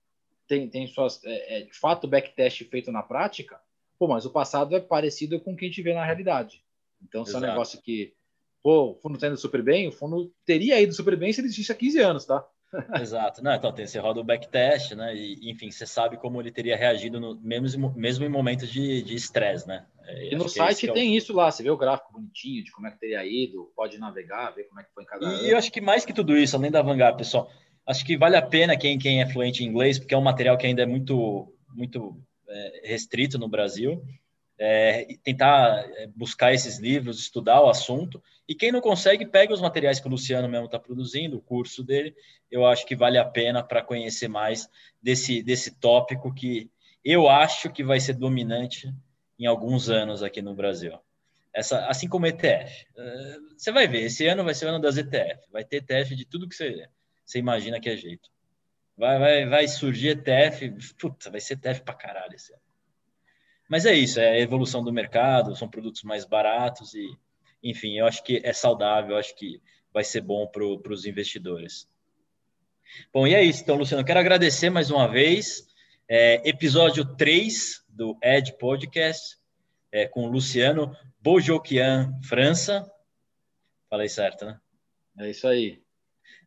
tem, tem suas. É, é, de fato, backtest feito na prática, pô, mas o passado é parecido com o que a gente vê na realidade. Então, se é um negócio que pô, o fundo está indo super bem, o fundo teria ido super bem se ele existisse há 15 anos, tá? *laughs* Exato, não, então tem, você roda o backtest, né? E, enfim, você sabe como ele teria reagido no, mesmo, mesmo em momentos de estresse, né? É, e no site é tem isso lá, você vê o gráfico bonitinho de como é que teria ido, pode navegar, ver como é que foi em cada. E ano. eu acho que mais que tudo isso, além da Vanguard, pessoal, acho que vale a pena quem, quem é fluente em inglês, porque é um material que ainda é muito, muito é, restrito no Brasil é, tentar é, buscar esses livros, estudar o assunto. E quem não consegue, pega os materiais que o Luciano mesmo está produzindo, o curso dele. Eu acho que vale a pena para conhecer mais desse, desse tópico que eu acho que vai ser dominante em alguns anos aqui no Brasil. Essa, assim como ETF. É, você vai ver, esse ano vai ser o ano das ETF. Vai ter ETF de tudo que você, imagina que é jeito. Vai, vai, vai surgir ETF, puta, vai ser ETF para caralho esse ano. Mas é isso, é a evolução do mercado, são produtos mais baratos e, enfim, eu acho que é saudável, eu acho que vai ser bom para os investidores. Bom, e é isso. Então, Luciano, quero agradecer mais uma vez. É, episódio 3 do Ed Podcast, é, com Luciano Bojoquian, França. Falei certo, né? É isso aí.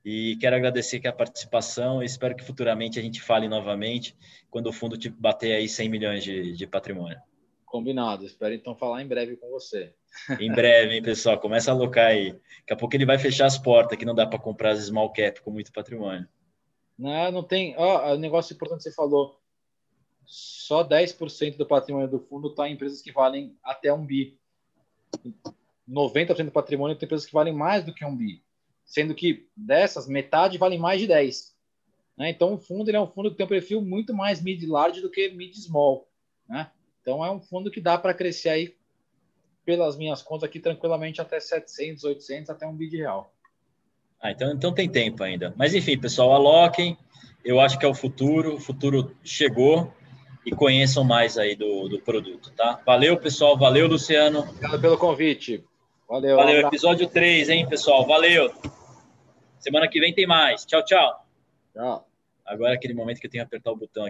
E quero agradecer aqui a participação. Espero que futuramente a gente fale novamente quando o fundo bater aí 100 milhões de, de patrimônio. Combinado. Espero então falar em breve com você. Em breve, hein, pessoal? Começa a alocar aí. Daqui a pouco ele vai fechar as portas, que não dá para comprar as small cap com muito patrimônio. Não, não tem. Ó, oh, o negócio importante que você falou. Só 10% do patrimônio do fundo está em empresas que valem até um bi. 90% do patrimônio tem empresas que valem mais do que um bi sendo que dessas, metade vale mais de 10. Né? Então, o fundo ele é um fundo que tem um perfil muito mais mid-large do que mid-small. Né? Então, é um fundo que dá para crescer aí, pelas minhas contas aqui, tranquilamente até 700, 800, até um bid real. Ah, então, então tem tempo ainda. Mas, enfim, pessoal, aloquem. Eu acho que é o futuro. O futuro chegou. E conheçam mais aí do, do produto, tá? Valeu, pessoal. Valeu, Luciano. Obrigado pelo convite. Valeu. Valeu, episódio 3, hein, pessoal? Valeu. Semana que vem tem mais. Tchau, tchau. Tchau. Agora é aquele momento que eu tenho que apertar o botão aqui.